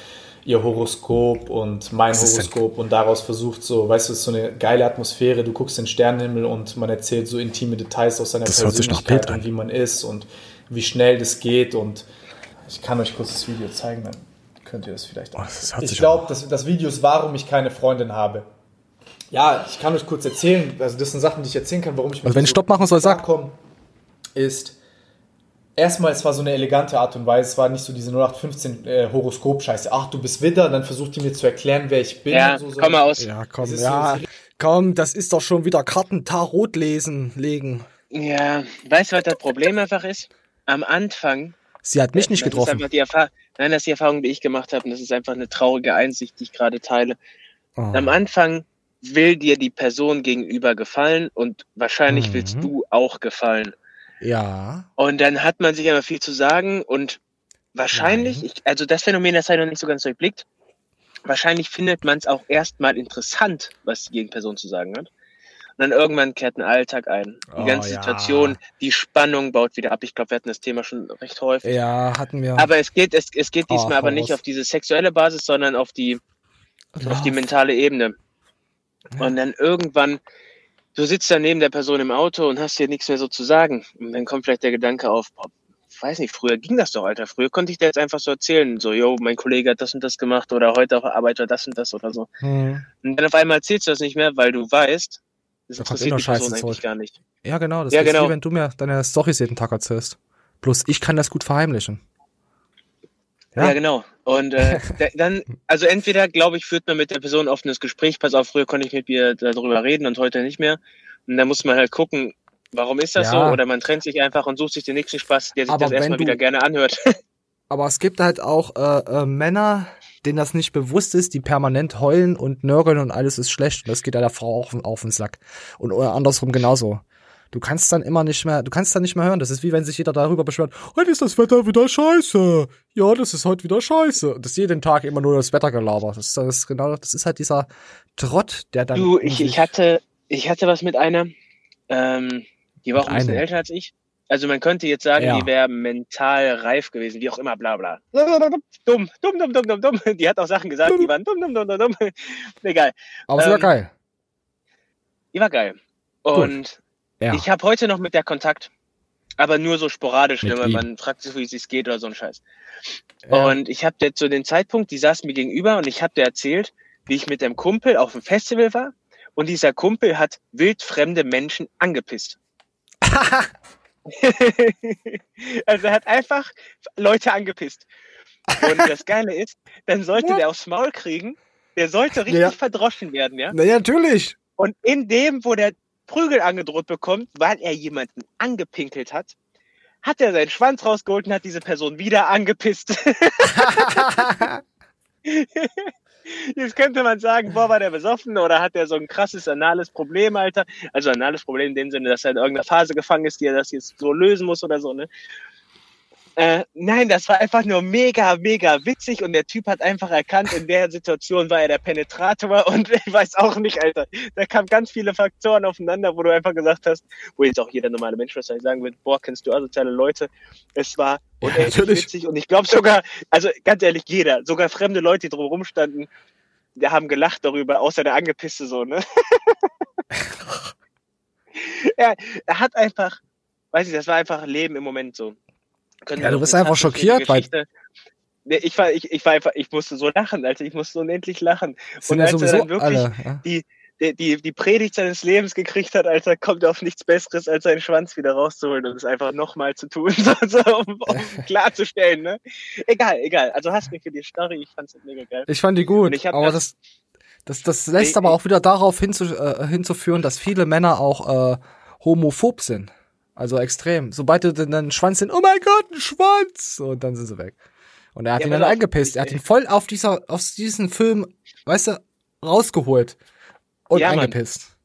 ihr Horoskop und mein Was Horoskop und daraus versucht so, weißt du, es ist so eine geile Atmosphäre, du guckst den Sternenhimmel und man erzählt so intime Details aus seiner Das Persönlichkeit und wie man ist und wie schnell das geht und ich kann euch kurz das Video zeigen, dann könnt ihr das vielleicht auch. Oh, das hört ich glaube, das, das Video ist, warum ich keine Freundin habe. Ja, ich kann euch kurz erzählen, also das sind Sachen, die ich erzählen kann, warum ich Also wenn ich Stopp machen soll, sag. Kommen, ist erstmal, es war so eine elegante Art und Weise, es war nicht so diese 0815 äh, Horoskop-Scheiße. Ach, du bist Widder, dann versucht die mir zu erklären, wer ich bin. Ja, und so, komm mal aus. Ja, komm, ja. so- Komm, das ist doch schon wieder Karten Tarot lesen, legen. Ja, weißt du, was das Problem einfach ist? Am Anfang. Sie hat mich nicht das getroffen. nein, das ist die Erfahrung, die ich gemacht habe. Und das ist einfach eine traurige Einsicht, die ich gerade teile. Oh. Am Anfang will dir die Person gegenüber gefallen und wahrscheinlich Mhm. willst du auch gefallen. Ja. Und dann hat man sich immer viel zu sagen und wahrscheinlich, ich, also das Phänomen, das sei noch nicht so ganz durchblickt, wahrscheinlich findet man es auch erstmal interessant, was die Gegenperson zu sagen hat. dann irgendwann kehrt ein Alltag ein. Die Oh, ganze ja. Situation, die Spannung baut wieder ab. Ich glaube, wir hatten das Thema schon recht häufig. Ja, hatten wir. Aber es geht, es, es geht Ah, diesmal aber nicht auf diese sexuelle Basis, sondern auf die, auf die mentale Ebene. Und dann irgendwann, du sitzt da neben der Person im Auto und hast dir nichts mehr so zu sagen. Und dann kommt vielleicht der Gedanke auf, boah, ich weiß nicht, früher ging das doch, Alter. Früher konnte ich dir jetzt einfach so erzählen, so, yo, mein Kollege hat das und das gemacht oder heute auf der Arbeit war das und das oder so. Hm. Und dann auf einmal erzählst du das nicht mehr, weil du weißt, das Da interessiert immer die Person eigentlich zurück. gar nicht. Ja, genau. Das Ja, ist genau. wie wenn du mir deine Storys jeden Tag erzählst. Bloß ich kann das gut verheimlichen. Ja, genau. Und äh, da- dann, also entweder, glaube ich, führt man mit der Person offenes Gespräch, pass auf, früher konnte ich mit ihr darüber reden und heute nicht mehr. Und dann muss man halt gucken, warum ist das Ja. so? Oder man trennt sich einfach und sucht sich den nächsten Spaß, der sich Aber das erstmal du- wieder gerne anhört. Aber es gibt halt auch äh, äh, Männer, denen das nicht bewusst ist, die permanent heulen und nörgeln und alles ist schlecht. Und das geht ja der Frau auch auf den Sack. Und oder andersrum genauso. Du kannst dann immer nicht mehr, du kannst dann nicht mehr hören. Das ist wie wenn sich jeder darüber beschwert, heute ist das Wetter wieder scheiße. Ja, das ist heute wieder scheiße. Und das ist jeden Tag immer nur das Wettergelaber. Das ist, das ist genau, das ist halt dieser Trott, der dann. Du, ich, ich hatte, ich hatte was mit einer, ähm, die war auch ein bisschen älter als ich. Also man könnte jetzt sagen, Ja. die wäre mental reif gewesen, wie auch immer, bla bla. Dumm, dumm, dumm, dumm, dumm, dumm. Die hat auch Sachen gesagt, die waren dumm, dumm, dumm, dumm, dumm. Egal. Aber es war Ähm, geil. Die war geil. Und Ja. ich habe heute noch mit der Kontakt, aber nur so sporadisch, Mit ne, weil ihm. man fragt sich, wie es geht oder so ein Scheiß. Und ich habe der zu dem Zeitpunkt, die saß mir gegenüber und ich habe der erzählt, wie ich mit dem Kumpel auf dem Festival war und dieser Kumpel hat wildfremde Menschen angepisst. also er hat einfach Leute angepisst. Und das Geile ist, dann sollte der aufs Maul kriegen, der sollte richtig Ja. verdroschen werden, ja? Na ja, natürlich. Und in dem, wo der Prügel angedroht bekommt, weil er jemanden angepinkelt hat, hat er seinen Schwanz rausgeholt und hat diese Person wieder angepisst. Jetzt könnte man sagen, boah, war der besoffen oder hat er so ein krasses anales Problem, Alter? Also anales Problem in dem Sinne, dass er in irgendeiner Phase gefangen ist, die er das jetzt so lösen muss oder so, ne? Äh, nein, das war einfach nur mega, mega witzig und der Typ hat einfach erkannt, in der Situation war er der Penetrator und ich weiß auch nicht, Alter. Da kamen ganz viele Faktoren aufeinander, wo du einfach gesagt hast, wo jetzt auch jeder normale Mensch wahrscheinlich sagen wird, boah, kennst du asoziale Leute? Es war unendlich natürlich. witzig und ich glaube sogar, also ganz ehrlich, jeder, sogar fremde Leute, die drumherum standen, die haben gelacht darüber, außer der Angepisste so, ne? er, er hat einfach, weiß ich, das war einfach Leben im Moment so. Ja, du bist einfach schockiert, weil- ich war, ich, ich war einfach, ich musste so lachen, Alter, ich musste unendlich lachen. Sind Und als er dann wirklich alle, ja. die, die, die, Predigt seines Lebens gekriegt hat, Alter, kommt auf nichts Besseres, als seinen Schwanz wieder rauszuholen und es einfach nochmal zu tun, so, so, um, um klarzustellen, ne? Egal, egal. Also hast mich für die Story, ich fand's mega geil. Ich fand die gut, aber das, das, das lässt aber auch wieder darauf hinzu, äh, hinzuführen, dass viele Männer auch äh, homophob sind. Also extrem. Sobald du den, den Schwanz sind, oh mein Gott, ein Schwanz! Und dann sind sie weg. Und er hat Ja, ihn dann auf, eingepisst. Er hat ihn voll auf dieser, aus diesem Film, weißt du, rausgeholt. Und Ja, Mann. eingepisst.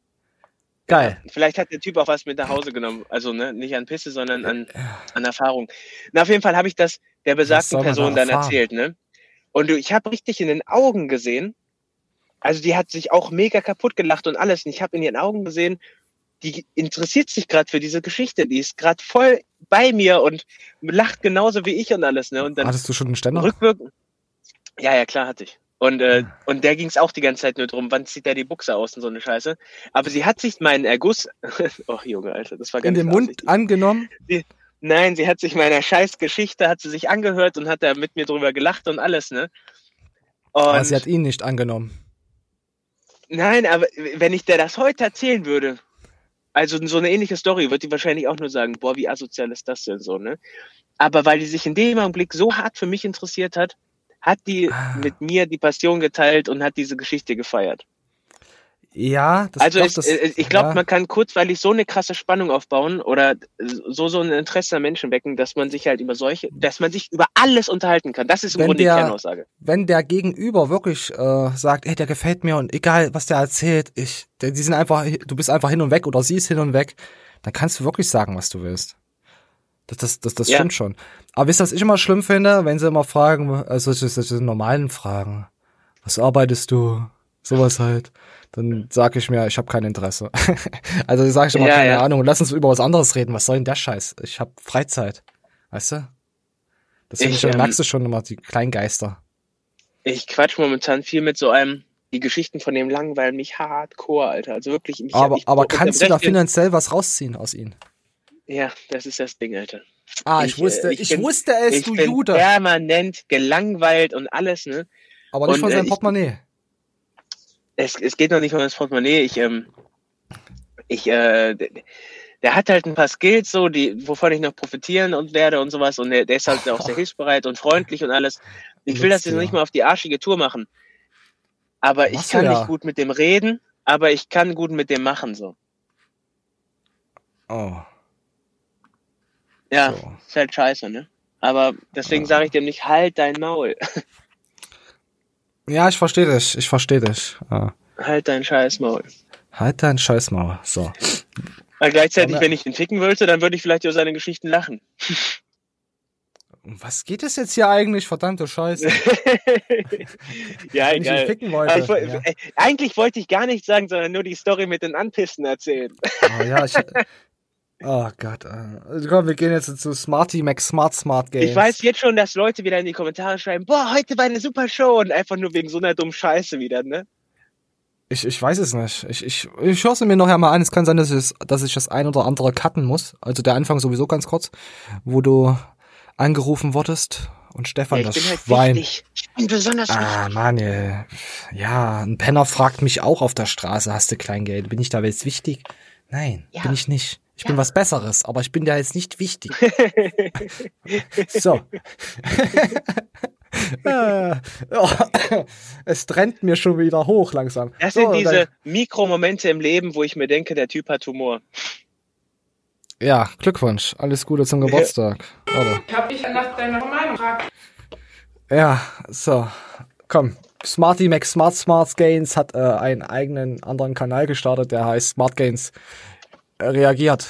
Geil. Vielleicht hat der Typ auch was mit nach Hause genommen. Also ne, nicht an Pisse, sondern an, an Erfahrung. Na, auf jeden Fall habe ich das der besagten Person da dann erzählt, ne? Und du, ich habe richtig in den Augen gesehen, also die hat sich auch mega kaputt gelacht und alles. Und ich habe in ihren Augen gesehen, die interessiert sich gerade für diese Geschichte. Die ist gerade voll bei mir und lacht genauso wie ich und alles, ne? Und dann Hattest du schon einen Ständer? rückwirkend. Ja, ja, klar hatte ich. Und, äh, und der ging es auch die ganze Zeit nur drum, wann zieht der die Buchse aus und so eine Scheiße. Aber sie hat sich meinen Erguss, ach Junge, Alter, das war gar In den Mund angenommen? Sie, nein, sie hat sich meiner Scheißgeschichte, hat sie sich angehört und hat da mit mir drüber gelacht und alles, ne? Und Aber sie hat ihn nicht angenommen. nein, aber wenn ich der das heute erzählen würde, also so eine ähnliche Story, wird die wahrscheinlich auch nur sagen, boah, wie asozial ist das denn so, ne? Aber weil die sich in dem Augenblick so hart für mich interessiert hat, hat die Ah. mit mir die Passion geteilt und hat diese Geschichte gefeiert. Ja, das also doch, das, äh, ich glaube, ja. man kann kurzweilig so eine krasse Spannung aufbauen oder so so ein Interesse an Menschen wecken, dass man sich halt über solche, dass man sich über alles unterhalten kann. Das ist im Wenn Grunde der- die Kernaussage. wenn der Gegenüber wirklich äh, sagt, ey, der gefällt mir und egal, was der erzählt, ich, der, die sind einfach, du bist einfach hin und weg oder sie ist hin und weg, dann kannst du wirklich sagen, was du willst. Das, das, das, das Ja. stimmt schon. Aber wisst ihr, was ich immer schlimm finde, wenn sie immer fragen, also solche, solche normalen Fragen. Was arbeitest du? Sowas halt. Dann sag ich mir, ich habe kein Interesse. also sag ich immer, Ja, keine ja. Ahnung, lass uns über was anderes reden. Was soll denn der Scheiß? Ich habe Freizeit. Weißt du? Das finde Ich, ich, ähm, merkst du schon immer, die Kleingeister. Ich quatsch momentan viel mit so einem, die Geschichten von dem langweilen mich hardcore, Alter. Also wirklich, mich, Aber, ich aber kannst du da finanziell was rausziehen aus ihnen? Ja, das ist das Ding, Alter. Ah, ich wusste- äh, ich bin- wusste es, ich du bin Jude. permanent gelangweilt und alles, ne? Aber nicht Und, von äh, seinem ich- Portemonnaie. Es, es geht noch nicht um das Portemonnaie. Ich, ähm, ich, äh, der, der hat halt ein paar Skills, so, die, wovon ich noch profitieren und werde und sowas. Und der, der ist halt auch sehr hilfsbereit und freundlich und alles. Ich will das jetzt Nutzt nicht ja. mal auf die arschige Tour machen. Aber ich Machst kann ja. nicht gut mit dem reden, aber ich kann gut mit dem machen, so. Oh. Ja, ist halt scheiße, ne? Aber deswegen sage ich dem nicht, halt dein Maul. Ja, ich verstehe dich. Ich verstehe dich. Ja. halt dein scheiß Maul. Halt dein Scheißmaul. So. Weil gleichzeitig, Ja, wenn ich ihn ficken wollte, dann würde ich vielleicht über seine Geschichten lachen. Um was geht es jetzt hier eigentlich? Verdammte Scheiße. Ja, Wenn ich egal. ficken wollte, ich, ja. äh, Eigentlich wollte ich gar nichts sagen, sondern nur die Story mit den Anpissen erzählen. Oh, ja, ich, oh Gott. Äh. Komm, wir gehen jetzt zu Smarty Max Smart Smart Games. Ich weiß jetzt schon, dass Leute wieder in die Kommentare schreiben, boah, heute war eine super Show und einfach nur wegen so einer dummen Scheiße wieder, ne? Ich, ich weiß es nicht. Ich, ich, ich höre es mir nachher mal an. Es kann sein, dass ich, es- dass ich das ein oder andere cutten muss. Also der Anfang sowieso ganz kurz, wo du angerufen wurdest und Stefan, Ja, ich das bin halt Schwein. wichtig. Ich bin besonders Ah, Mann, ey. ja, ein Penner fragt mich auch auf der Straße, hast du Kleingeld? Bin ich da jetzt wichtig? Nein, bin ich nicht. Ich bin was Besseres, aber ich bin da jetzt nicht wichtig. so. Äh, oh, es trennt mir schon wieder hoch langsam. Das so, sind und diese Mikromomente im Leben, wo ich mir denke, der Typ hat Humor. Ja, Glückwunsch. Alles Gute zum Geburtstag. Warte. Ich hab dich nach deiner Meinung gefragt. Ja, so. Komm. Smarty Max Smart Smart Gains hat äh, einen eigenen anderen Kanal gestartet, der heißt Smart Gains reagiert.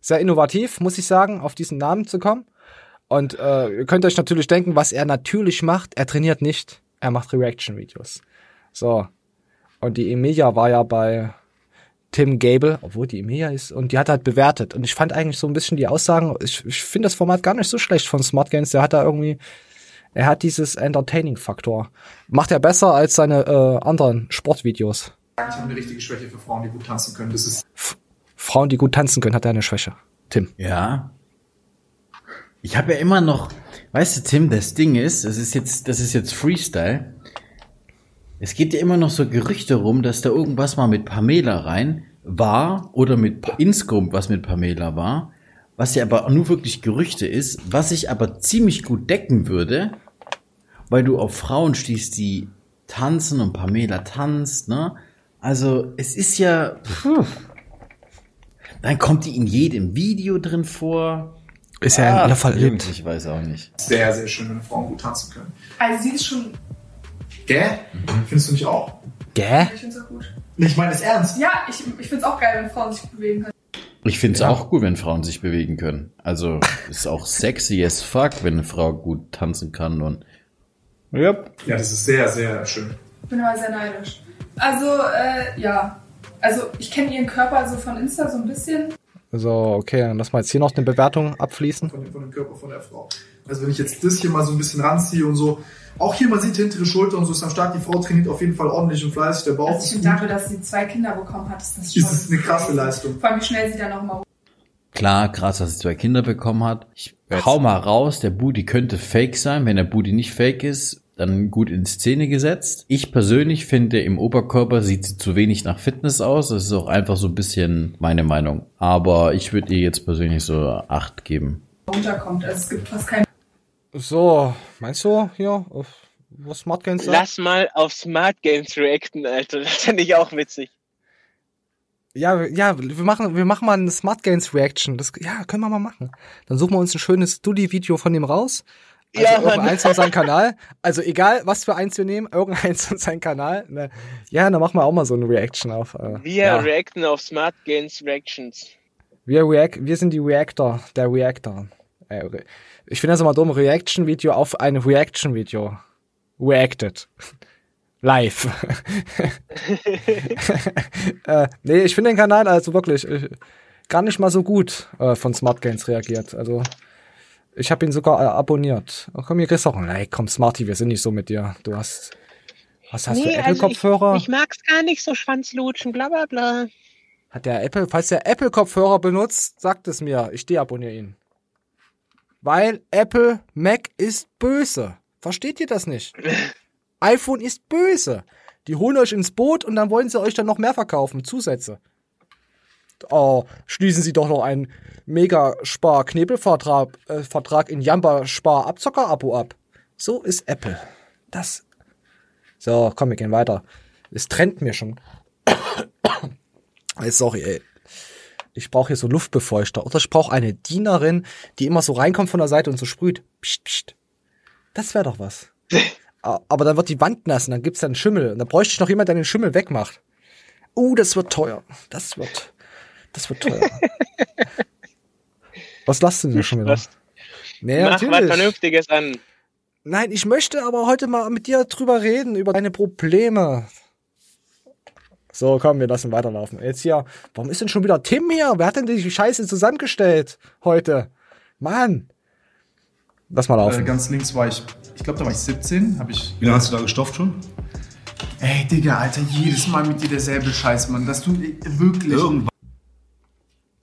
Sehr innovativ, muss ich sagen, auf diesen Namen zu kommen. Und äh, ihr könnt euch natürlich denken, was er natürlich macht. Er trainiert nicht, er macht Reaction-Videos. So. Und die Emilia war ja bei Tim Gable, obwohl die Emilia ist, und die hat halt bewertet. Und ich fand eigentlich so ein bisschen die Aussagen, ich, ich finde das Format gar nicht so schlecht von Smart Gains. Der hat da irgendwie, er hat dieses Entertaining-Faktor. Macht er besser als seine äh, anderen Sportvideos. Ich habe eine richtige Schwäche für Frauen, die gut tanzen können. Das ist Frauen, die gut tanzen können, hat er eine Schwäche. Tim. Ja. Ich habe ja immer noch, weißt du, Tim, das Ding ist, das ist jetzt, das ist jetzt Freestyle. Es geht ja immer noch so Gerüchte rum, dass da irgendwas mal mit Pamela rein war oder mit insgesamt was mit Pamela war, was ja aber nur wirklich Gerüchte ist, was ich aber ziemlich gut decken würde, weil du auf Frauen stehst, die tanzen und Pamela tanzt, ne? Also es ist ja, puh. Dann kommt die in jedem Video drin vor. Ist ja in Ah, aller verliebt. Ich weiß auch nicht. sehr, sehr schön, wenn Frauen gut tanzen können. Also sie ist schon. Gell? Findest du nicht auch? Gell? Ich find's auch gut. Ich meine es ernst. Ja, ich, ich find's auch geil, wenn Frauen sich bewegen können. Ich find's auch gut, wenn Frauen sich bewegen können. Also ist auch sexy as fuck, wenn eine Frau gut tanzen kann und Yep. Ja, das ist sehr, sehr schön. Ich bin aber sehr neidisch. Also, äh, ja. Also, ich kenne ihren Körper so von Insta so ein bisschen. So, okay, dann lass mal jetzt hier noch eine Bewertung abfließen. Von dem, von dem Körper von der Frau. Also wenn ich jetzt das hier mal so ein bisschen ranziehe und so, auch hier man sieht die hintere Schulter und so ist am Start. Die Frau trainiert auf jeden Fall ordentlich und fleißig. Der Bauch Also, ich ist finde gut. dafür, dass sie zwei Kinder bekommen hat, ist das schon. Ist es eine krasse Leistung. Vor allem, wie schnell sie dann nochmal. klar, krass, dass sie zwei Kinder bekommen hat. Ich hau mal raus, der Booty könnte fake sein. Wenn der Booty nicht fake ist, dann gut in Szene gesetzt. Ich persönlich finde, im Oberkörper sieht sie zu wenig nach Fitness aus. Das ist auch einfach so ein bisschen meine Meinung. Aber ich würde ihr jetzt persönlich so acht geben. runterkommt. Also, es gibt fast keinen. So, meinst du hier, auf, was Smart Games sagt? Lass mal auf Smart Games reacten, Alter. Das finde ich auch witzig. Ja, ja, wir machen, wir machen mal eine Smart Games Reaction. Das, ja, können wir mal machen. Dann suchen wir uns ein schönes Studi-Video von ihm raus. Also Ja, Mann. irgendeins von seinem Kanal. Also egal, was für eins wir nehmen, irgendeins von seinem Kanal. Ne? Ja, dann machen wir auch mal so eine Reaction auf. Äh, Wir ja. reacten auf Smart Games Reactions. wir, react, wir sind die Reactor, der Reactor. Äh, ich finde das immer dumm, Reaction-Video auf ein Reaction-Video. Reacted. Live. äh, nee, ich finde den Kanal also wirklich äh, gar nicht mal so gut äh, von Smart Gains reagiert. Also ich habe ihn sogar äh, abonniert. Oh, komm, hier kriegst du auch ein Like. Komm, Smarty, wir sind nicht so mit dir. Du hast, was hast du, Apple-Kopfhörer? Also ich, ich mag's gar nicht so Schwanzlutschen, bla bla bla. Hat der Apple, falls der Apple-Kopfhörer benutzt, sagt es mir. Ich deabonniere ihn. Weil Apple Mac ist böse. Versteht ihr das nicht? iPhone ist böse. Die holen euch ins Boot und dann wollen sie euch dann noch mehr verkaufen. Zusätze. Oh, schließen Sie doch noch einen Mega-Spar-Knebelvertrag äh, Vertrag in Jamba-Spar-Abzocker-Abo ab. So ist Apple. Das. So, komm, wir gehen weiter. Es trennt mir schon. Sorry, ey. Ich brauche hier so Luftbefeuchter. Oder ich brauche eine Dienerin, die immer so reinkommt von der Seite und so sprüht. Psst, psst. Das wäre doch was. A- Aber dann wird die Wand nass und dann gibt's dann Schimmel. Und dann bräuchte ich noch jemand, der den Schimmel wegmacht. Uh, das wird teuer. Das wird, das wird teuer. was lasst du denn schon wieder? Nee, Mach was natürlich. Vernünftiges an. Nein, ich möchte aber heute mal mit dir drüber reden, über deine Probleme. So, komm, wir lassen weiterlaufen. Jetzt hier, warum ist denn schon wieder Tim hier? Wer hat denn die Scheiße zusammengestellt heute? Mann. Lass mal laufen. Äh, ganz links war ich, ich glaube, da war ich 17. Hab ich, Wie lange hast du da gestofft schon? Ey, Digga, Alter, jedes Mal mit dir derselbe Scheiß, Mann. Das tut wirklich. Irgendwann.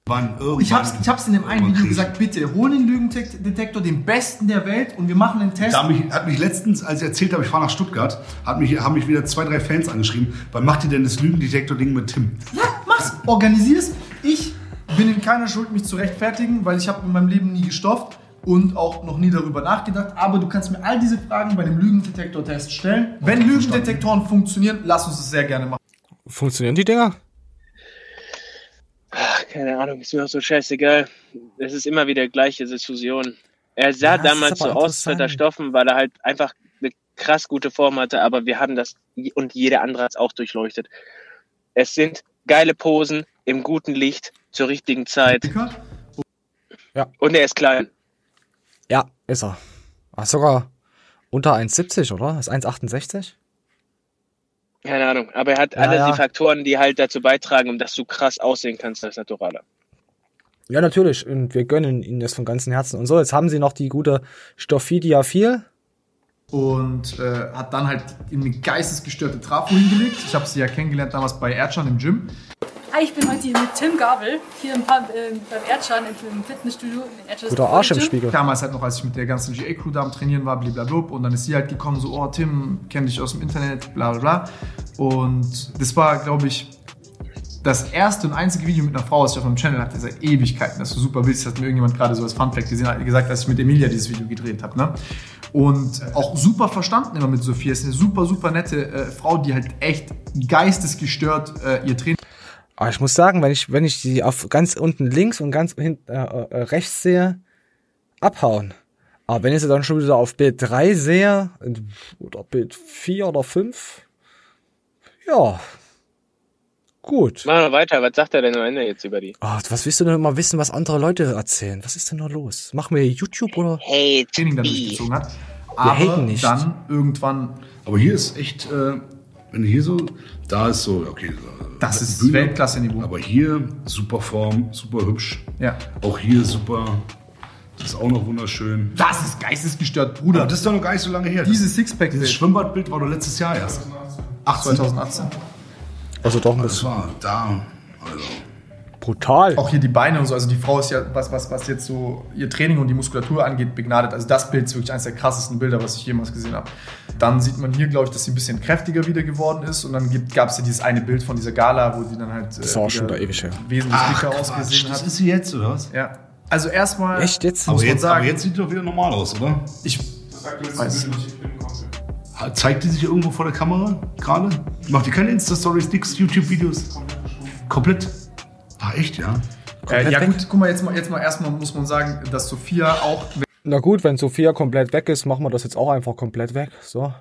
Irgendwann Ich hab's, ich hab's in dem einen Video gesagt, bitte hol den Lügendetektor, den besten der Welt und wir machen einen Test. Da hat mich, hat mich letztens, als ich erzählt habe, ich fahre nach Stuttgart, hat mich, haben mich wieder zwei, drei Fans angeschrieben. Wann macht ihr denn das Lügendetektor-Ding mit Tim? Ja, mach's, organisier's. Ich bin in keiner Schuld, mich zu rechtfertigen, weil ich habe in meinem Leben nie gestofft und auch noch nie darüber nachgedacht. Aber du kannst mir all diese Fragen bei dem Lügendetektor-Test stellen. Wenn Lügendetektoren funktionieren, lass uns das sehr gerne machen. Funktionieren die Dinger? Ach, keine Ahnung, ist mir auch so scheißegal. Es ist immer wieder gleiche Diskussion. Er sah Ja, damals so aus, als Stoffen, weil er halt einfach eine krass gute Form hatte, aber wir haben das und jeder andere hat es auch durchleuchtet. Es sind geile Posen im guten Licht zur richtigen Zeit. Ja. Und er ist klein. Ja, ist er. Ah, sogar unter 1,70, oder? Ist 1,68? Keine Ahnung, aber er hat Ja, alle ja. die Faktoren, die halt dazu beitragen, um dass du krass aussehen kannst als Naturaler. Ja, natürlich. Und wir gönnen ihnen das von ganzem Herzen. Und so, jetzt haben sie noch die gute Stophidia 4. Und äh, hat dann halt in eine geistesgestörte Trafo hingelegt. Ich habe sie ja kennengelernt damals bei Erdschan im Gym. Hi, ich bin heute hier mit Tim Gabel, hier im, Pub- äh, beim Erdschan im, im Fitnessstudio. in Erdschan Guter Arsch im Spiegel. Damals halt noch, als ich mit der ganzen GA-Crew da am Trainieren war, blablabla. Und dann ist sie halt gekommen, so, oh, Tim, kenn dich aus dem Internet, bla bla bla. Und das war, glaube ich, das erste und einzige Video mit einer Frau, was ich auf meinem Channel hatte, seit Ewigkeiten. Das ist so super witzig, hat mir irgendjemand gerade so als Funfact gesehen, hat gesagt, dass ich mit Emilia dieses Video gedreht habe. Ne? Und auch super verstanden immer mit Sophia. Ist eine super, super nette äh, Frau, die halt echt geistesgestört äh, ihr Training Aber ich muss sagen, wenn ich, wenn ich die auf ganz unten links und ganz hinten äh, äh, rechts sehe, abhauen. Aber wenn ich sie dann schon wieder auf Bild 3 sehe, oder Bild 4 oder 5, ja, gut. Machen wir weiter, was sagt er denn am Ende jetzt über die? Ah, was willst du denn immer wissen, was andere Leute erzählen? Was ist denn da los? Machen wir YouTube oder? Hey, Training dann durchgezogen hat. Wir Aber haten nicht. dann irgendwann. Aber hier ist echt, äh, wenn du hier so, da ist so, okay. Das ist Weltklasse-Niveau. Aber hier super Form, super hübsch. Ja. Auch hier super. Das ist auch noch wunderschön. Das ist geistesgestört, Bruder. Aber das ist doch noch gar nicht so lange her. Dieses Sixpack. Dieses Schwimmbadbild war doch letztes Jahr erst. 18. 2018. Also doch ein Das war da. Also. Brutal. Auch hier die Beine und so. Also die Frau ist ja, was, was, was jetzt so ihr Training und die Muskulatur angeht, begnadet. Also das Bild ist wirklich eines der krassesten Bilder, was ich jemals gesehen habe. Dann sieht man hier, glaube ich, dass sie ein bisschen kräftiger wieder geworden ist. Und dann gab es ja dieses eine Bild von dieser Gala, wo sie dann halt Das ist auch schon da ewig her. wesentlich Ach, dicker Quatsch, ausgesehen hat. das ist sie jetzt, oder was? Ja. Also erstmal. Echt jetzt? Aber jetzt, sagen, aber jetzt sieht doch wieder normal aus, oder? Ich weiß. Zeigt die sich irgendwo vor der Kamera gerade? Macht die keine Insta-Stories, nix, YouTube-Videos? Komplett? Ah, echt, ja? Äh, ja gut, guck mal, jetzt mal, jetzt mal erstmal muss man sagen, dass Sophia auch Na gut, wenn Sophia komplett weg ist, machen wir das jetzt auch einfach komplett weg. So.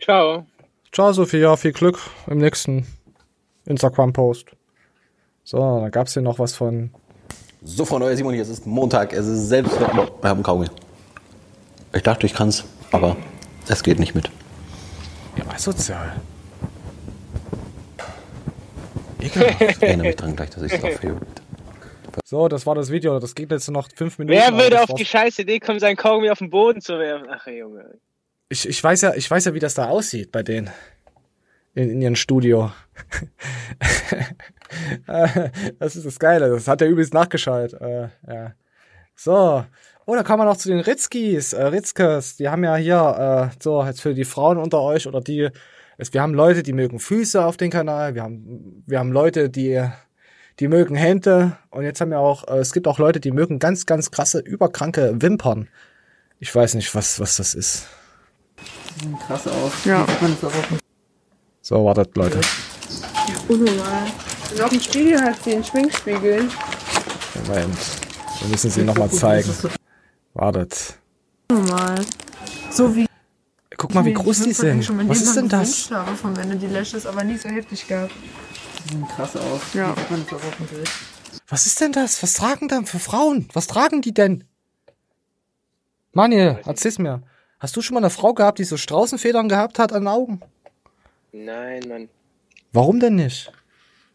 Ciao. Ciao, Sophia. Viel Glück im nächsten Instagram-Post. So, dann gab's hier noch was von. So, Freunde, euer Simon hier. Es ist Montag. Es ist selbst. Wir haben einen Kaugummi. Ich dachte, ich kann's, aber es geht nicht mit. Ja, asozial. Ich erinnere mich dran gleich, dass ich es aufhebe. So, das war das Video. Das geht jetzt noch fünf Minuten. Wer würde auf die scheiß Idee kommen, seinen Kaugummi auf den Boden zu werfen? Ach, Junge. Ich, ich weiß ja, ich weiß ja, wie das da aussieht bei denen. In, in ihrem Studio. Das ist das Geile. Das hat er übelst nachgeschaut. Äh, ja. So. Oh, da kommen wir noch zu den Ritzkis, äh, Ritzkes. Die haben ja hier, äh, so, jetzt für die Frauen unter euch oder die, es, wir haben Leute, die mögen Füße auf den Kanal. Wir haben, wir haben Leute, die, die mögen Hände. Und jetzt haben wir auch, äh, es gibt auch Leute, die mögen ganz, ganz krasse, überkranke Wimpern. Ich weiß nicht, was, was das ist. Krass aus. Ja. So, wartet, Leute. Unnormal. Und auch im Spiegel hat sie einen Schminkspiegel. Moment. Wir müssen sie nochmal zeigen. Wartet. Normal. So wie. Guck mal, wie groß die sind. Was ist denn das? gewünscht Habe von wenn du die Lashes aber nie so heftig gab. Krass aus. Ja. Was ist denn das? Was tragen denn für Frauen? Was tragen die denn? Manuel, erzähl's mir. Hast du schon mal eine Frau gehabt, die so Straußenfedern gehabt hat an den Augen? Nein, Mann. Warum denn nicht?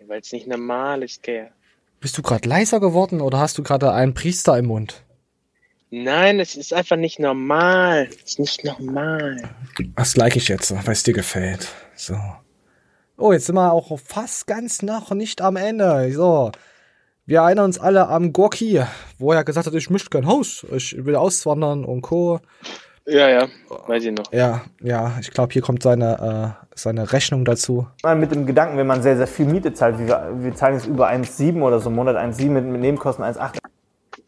Weil es nicht normal ist, Kerl. Bist du gerade leiser geworden oder hast du gerade einen Priester im Mund? Nein, es ist einfach nicht normal. Es ist nicht normal. Das like ich jetzt, weil es dir gefällt. So. Oh, jetzt sind wir auch fast ganz noch nicht am Ende. So. Wir erinnern uns alle am Gorki, wo er gesagt hat, ich möchte kein Haus, ich will auswandern und Co. Ja, ja, weiß ich noch. Ja, ja, ich glaube, hier kommt seine, äh, seine Rechnung dazu. Mal mit dem Gedanken, wenn man sehr, sehr viel Miete zahlt, wie wir, wir zahlen jetzt über 1,7 oder so im Monat, 1,7 mit, mit Nebenkosten 1,8.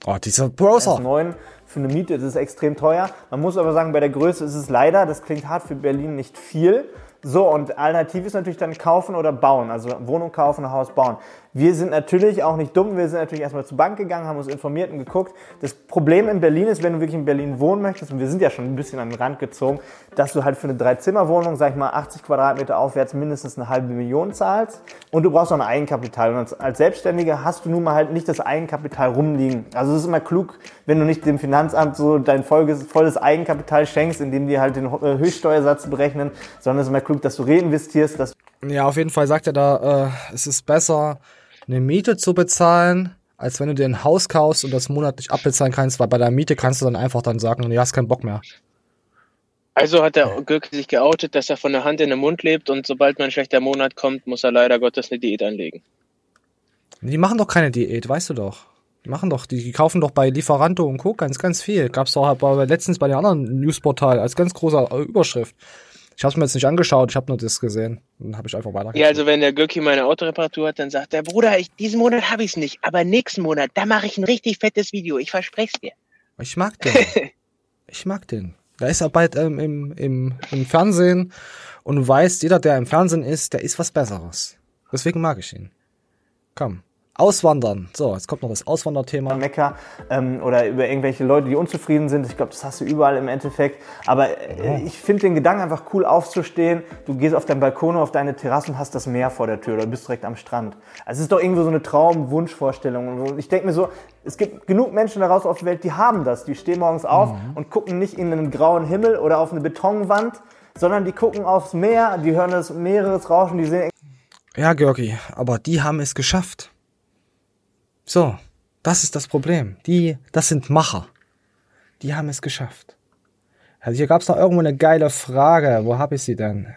Oh, dieser Browser. 1,9 für eine Miete, ist extrem teuer. Man muss aber sagen, bei der Größe ist es leider, das klingt hart für Berlin, nicht viel. So, und alternativ ist natürlich dann kaufen oder bauen, also Wohnung kaufen, Haus bauen. Wir sind natürlich auch nicht dumm, wir sind natürlich erstmal zur Bank gegangen, haben uns informiert und geguckt. Das Problem in Berlin ist, wenn du wirklich in Berlin wohnen möchtest, und wir sind ja schon ein bisschen an den Rand gezogen, dass du halt für eine Dreizimmerwohnung, sag ich mal, 80 Quadratmeter aufwärts mindestens eine halbe Million zahlst und du brauchst auch ein Eigenkapital. Und als, Selbstständiger hast du nun mal halt nicht das Eigenkapital rumliegen. Also es ist immer klug, wenn du nicht dem Finanzamt so dein volles, Eigenkapital schenkst, indem die halt den äh, Höchststeuersatz berechnen, sondern es ist immer klug, dass du reinvestierst, dass Ja, auf jeden Fall sagt er da, äh, es ist besser, eine Miete zu bezahlen, als wenn du dir ein Haus kaufst und das monatlich abbezahlen kannst, weil bei der Miete kannst du dann einfach dann sagen, nee, hast keinen Bock mehr. Also hat der Gürke sich geoutet, dass er von der Hand in den Mund lebt und sobald mal ein schlechter Monat kommt, muss er leider Gottes eine Diät anlegen. Die machen doch keine Diät, weißt du doch. Die machen doch, die kaufen doch bei Lieferanto und Co. ganz, ganz viel. Gab's doch aber letztens bei den anderen Newsportal als ganz großer äh, Überschrift. Ich habe mir jetzt nicht angeschaut, ich habe nur das gesehen. Dann habe ich einfach weiter. Ja, also wenn der Gürki meine Autoreparatur hat, dann sagt er, Bruder, ich, diesen Monat habe ich es nicht, aber nächsten Monat, da mache ich ein richtig fettes Video, ich verspreche dir. Ich mag den. ich mag den. Da ist er bald ähm, im, im, im Fernsehen und du weißt, jeder, der im Fernsehen ist, der ist was Besseres. Deswegen mag ich ihn. Komm. Auswandern. So, jetzt kommt noch das Auswanderthema. Mecker ähm, oder über irgendwelche Leute, die unzufrieden sind. Ich glaube, das hast du überall im Endeffekt. Aber äh, ich finde den Gedanken einfach cool aufzustehen. Du gehst auf deinen Balkon oder auf deine Terrasse und hast das Meer vor der Tür oder bist direkt am Strand. Also es ist doch irgendwo so eine Traum-Wunschvorstellung. Und ich denke mir so, es gibt genug Menschen daraus auf der Welt, die haben das. Die stehen morgens auf und gucken nicht in einen grauen Himmel oder auf eine Betonwand, sondern die gucken aufs Meer, die hören das Meeresrauschen, die sehen Ja, Georgi, aber die haben es geschafft. So, das ist das Problem. Die, das sind Macher. Die haben es geschafft. Also hier gab's noch irgendwo eine geile Frage. Wo hab ich sie denn?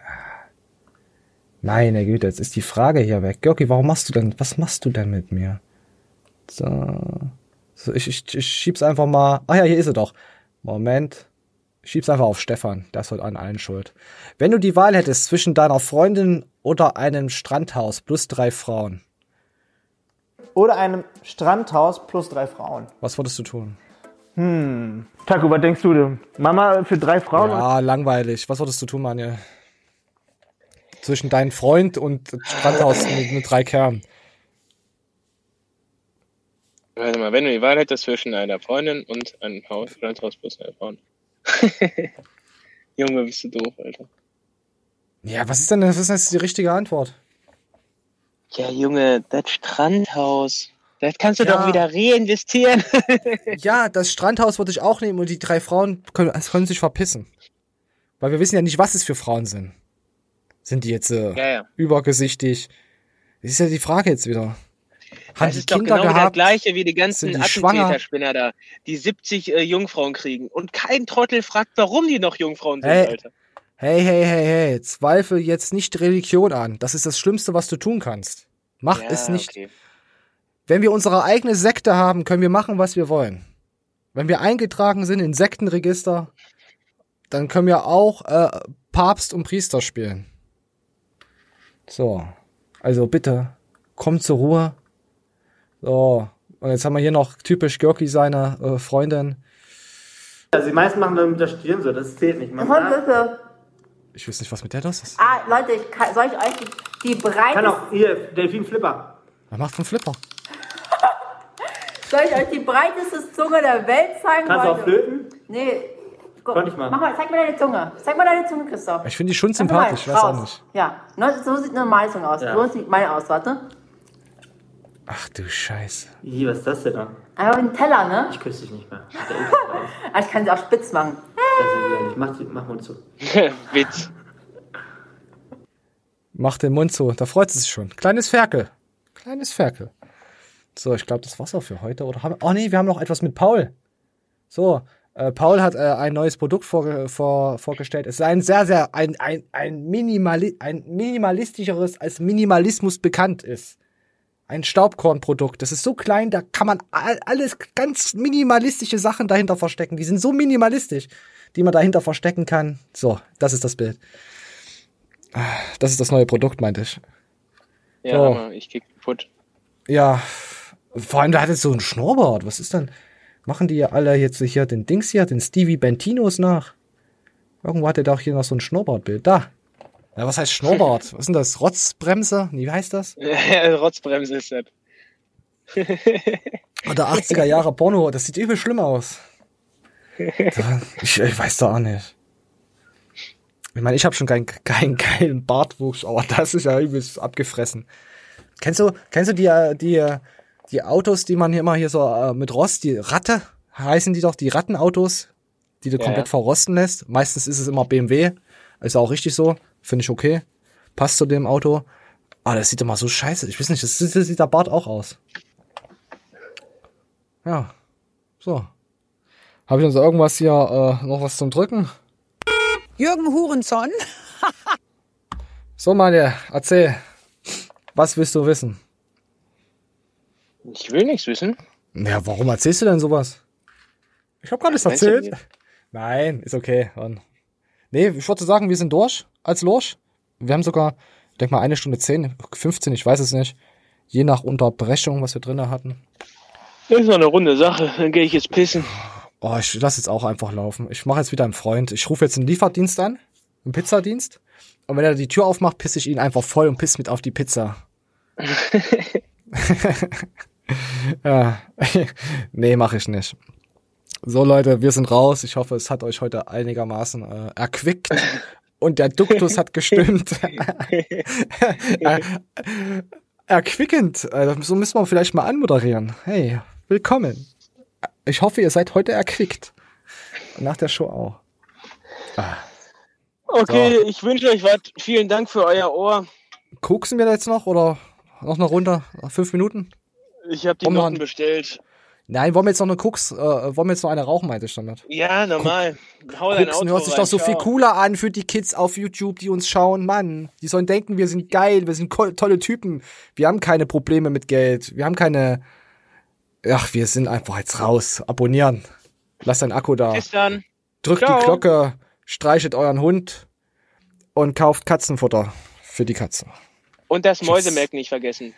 Meine Güte, jetzt ist die Frage hier weg. Georgi, warum machst du denn, was machst du denn mit mir? So, so ich, ich, ich schieb's einfach mal. Ah ja, hier ist sie doch. Moment. Ich schieb's einfach auf Stefan. Ist heute an allen schuld. Wenn du die Wahl hättest zwischen deiner Freundin oder einem Strandhaus plus drei Frauen, oder einem Strandhaus plus drei Frauen. was würdest du tun? Hm. Taku, was denkst du denn? Mama für drei Frauen? Ja, langweilig. Was würdest du tun, Manuel? Zwischen deinem Freund und Strandhaus mit, mit drei Kernen. Warte mal, wenn du die Wahl hättest zwischen einer Freundin und einem Haus, Landhaus plus einer Frau. Junge, bist du doof, Alter. Ja, was ist denn was ist denn jetzt die richtige Antwort? Ja, Junge, das Strandhaus. Das kannst du Ja. doch wieder reinvestieren. Ja, das Strandhaus würde ich auch nehmen und die drei Frauen können, es können sich verpissen. Weil wir wissen ja nicht, was es für Frauen sind. Sind die jetzt äh, Ja, ja. übergesichtig? Das ist ja die Frage jetzt wieder. Haben Das die ist doch Kinder genau wieder das gehabt? gleiche wie die ganzen? Attentäterspinner da, die 70 äh, Jungfrauen kriegen. Und kein Trottel fragt, warum die noch Jungfrauen sind, Hey. Alter. Hey, hey, hey, hey, zweifel jetzt nicht Religion an. Das ist das Schlimmste, was du tun kannst. Mach Ja, es nicht. okay. Wenn wir unsere eigene Sekte haben, können wir machen, was wir wollen. Wenn wir eingetragen sind in Sektenregister, dann können wir auch äh, Papst und Priester spielen. So, also bitte, komm zur Ruhe. So, und jetzt haben wir hier noch typisch Görki seine äh, Freundin. Also die meisten machen dann mit der Stirn so, das zählt nicht. Man Komm bitte. Ich weiß nicht, was mit der los ist. Ah, Leute, ich kann, soll ich euch die, die breite, kann auch hier, Delfin Flipper. Er macht einen Flipper. soll ich euch die breiteste Zunge der Welt zeigen? Kannst du auch flöten? Nee. Guck, Konnte ich mal. Mach mal, zeig mir deine Zunge. Zeig mal deine Zunge, Christoph. Ich finde die schon mal, sympathisch, ich weiß auch nicht. Ja, ne, so sieht eine normale Zunge aus. Ja. So sieht meine aus, warte. Ach du Scheiße. Ih, was ist das denn da? Einfach wie ein Teller, ne? Ich küsse dich nicht mehr. Ah, ich kann sie auch spitz machen. Das ist nicht. Mach, mach Mund zu. Witz. Mach den Mund zu, da freut sie sich schon. Kleines Ferkel. Kleines Ferkel. So, ich glaube, das war's auch für heute. Oder haben, oh nee, wir haben noch etwas mit Paul. So, äh, Paul hat äh, ein neues Produkt vor, vor, vorgestellt. Es ist ein sehr, sehr, ein, ein, ein, Minimali ein minimalistischeres als Minimalismus bekannt ist. Ein Staubkornprodukt. Das ist so klein, da kann man all, alles ganz minimalistische Sachen dahinter verstecken. Die sind so minimalistisch, die man dahinter verstecken kann. So, das ist das Bild. Das ist das neue Produkt, meinte ich. Ja, So. Hammer, ich krieg kaputt. Ja, vor allem, der hat jetzt so einen Schnurrbart. Was ist denn? Machen die ja alle jetzt hier den Dings hier, den Stevie Bentinos nach? Irgendwo hat er doch hier noch so ein Schnurrbartbild. Da. Ja, was heißt Schnurrbart? Was ist denn das? Rotzbremse? Nee, wie heißt das? Rotzbremse ist das. Oder 80er Jahre Porno. Das sieht übel schlimm aus. Da- Ich, ich weiß doch auch nicht. Ich meine, ich habe schon keinen keinen geilen Bartwuchs, aber das ist ja übelst abgefressen. Kennst du, kennst du die, die, die Autos, die man hier immer hier so äh, mit Rost, die Ratte, heißen die doch, die Rattenautos, die du Ja, komplett ja. verrosten lässt? Meistens ist es immer BMW. Ist auch richtig so. Finde ich okay. Passt zu dem Auto. Aber das sieht immer so scheiße. Ich weiß nicht, das das sieht der Bart auch aus. Ja. So. Habe ich uns irgendwas hier, äh, noch was zum Drücken? Jürgen Hurenson. So, Manje, erzähl. Was willst du wissen? Ich will nichts wissen. Ja, warum erzählst du denn sowas? Ich habe gar nichts erzählt. Nein, ist okay. Dann. Nee, ich würde sagen, wir sind durch als Lorsch. Wir haben sogar, ich denk mal, eine Stunde 10, 15, ich weiß es nicht. Je nach Unterbrechung, was wir drinne hatten. Das ist doch eine runde Sache. Dann gehe ich jetzt pissen. Oh, ich lass jetzt auch einfach laufen. Ich mache jetzt wieder einen Freund. Ich rufe jetzt einen Lieferdienst an, einen Pizzadienst. Und wenn er die Tür aufmacht, pisse ich ihn einfach voll und piss mit auf die Pizza. ja. nee, mache ich nicht. So Leute, wir sind raus. Ich hoffe, es hat euch heute einigermaßen äh, erquickt und der Duktus hat gestimmt. äh, erquickend. Äh, so müssen wir vielleicht mal anmoderieren. Hey, willkommen. Ich hoffe, ihr seid heute erquickt. Nach der Show auch. Okay, ich wünsche euch was. Vielen Dank für euer Ohr. Koksen wir jetzt noch oder noch eine Runde? Fünf Minuten? Ich habe die Wollen Noten bestellt. Nein, wollen wir jetzt noch eine Koks, äh, wollen wir jetzt noch eine rauchen, meinte ich damit. Ja, normal. Hau dein Koksen Auto hört sich rein. doch so viel Ciao. cooler an für die Kids auf YouTube, die uns schauen. Mann, die sollen denken, wir sind geil, wir sind tolle Typen. Wir haben keine Probleme mit Geld. Wir haben keine. Ach, wir sind einfach jetzt raus. Abonnieren. Lasst dein Akku da. Bis dann. Drückt Ciao. die Glocke, streichet euren Hund und kauft Katzenfutter für die Katzen. Und das Mäusemelk nicht vergessen.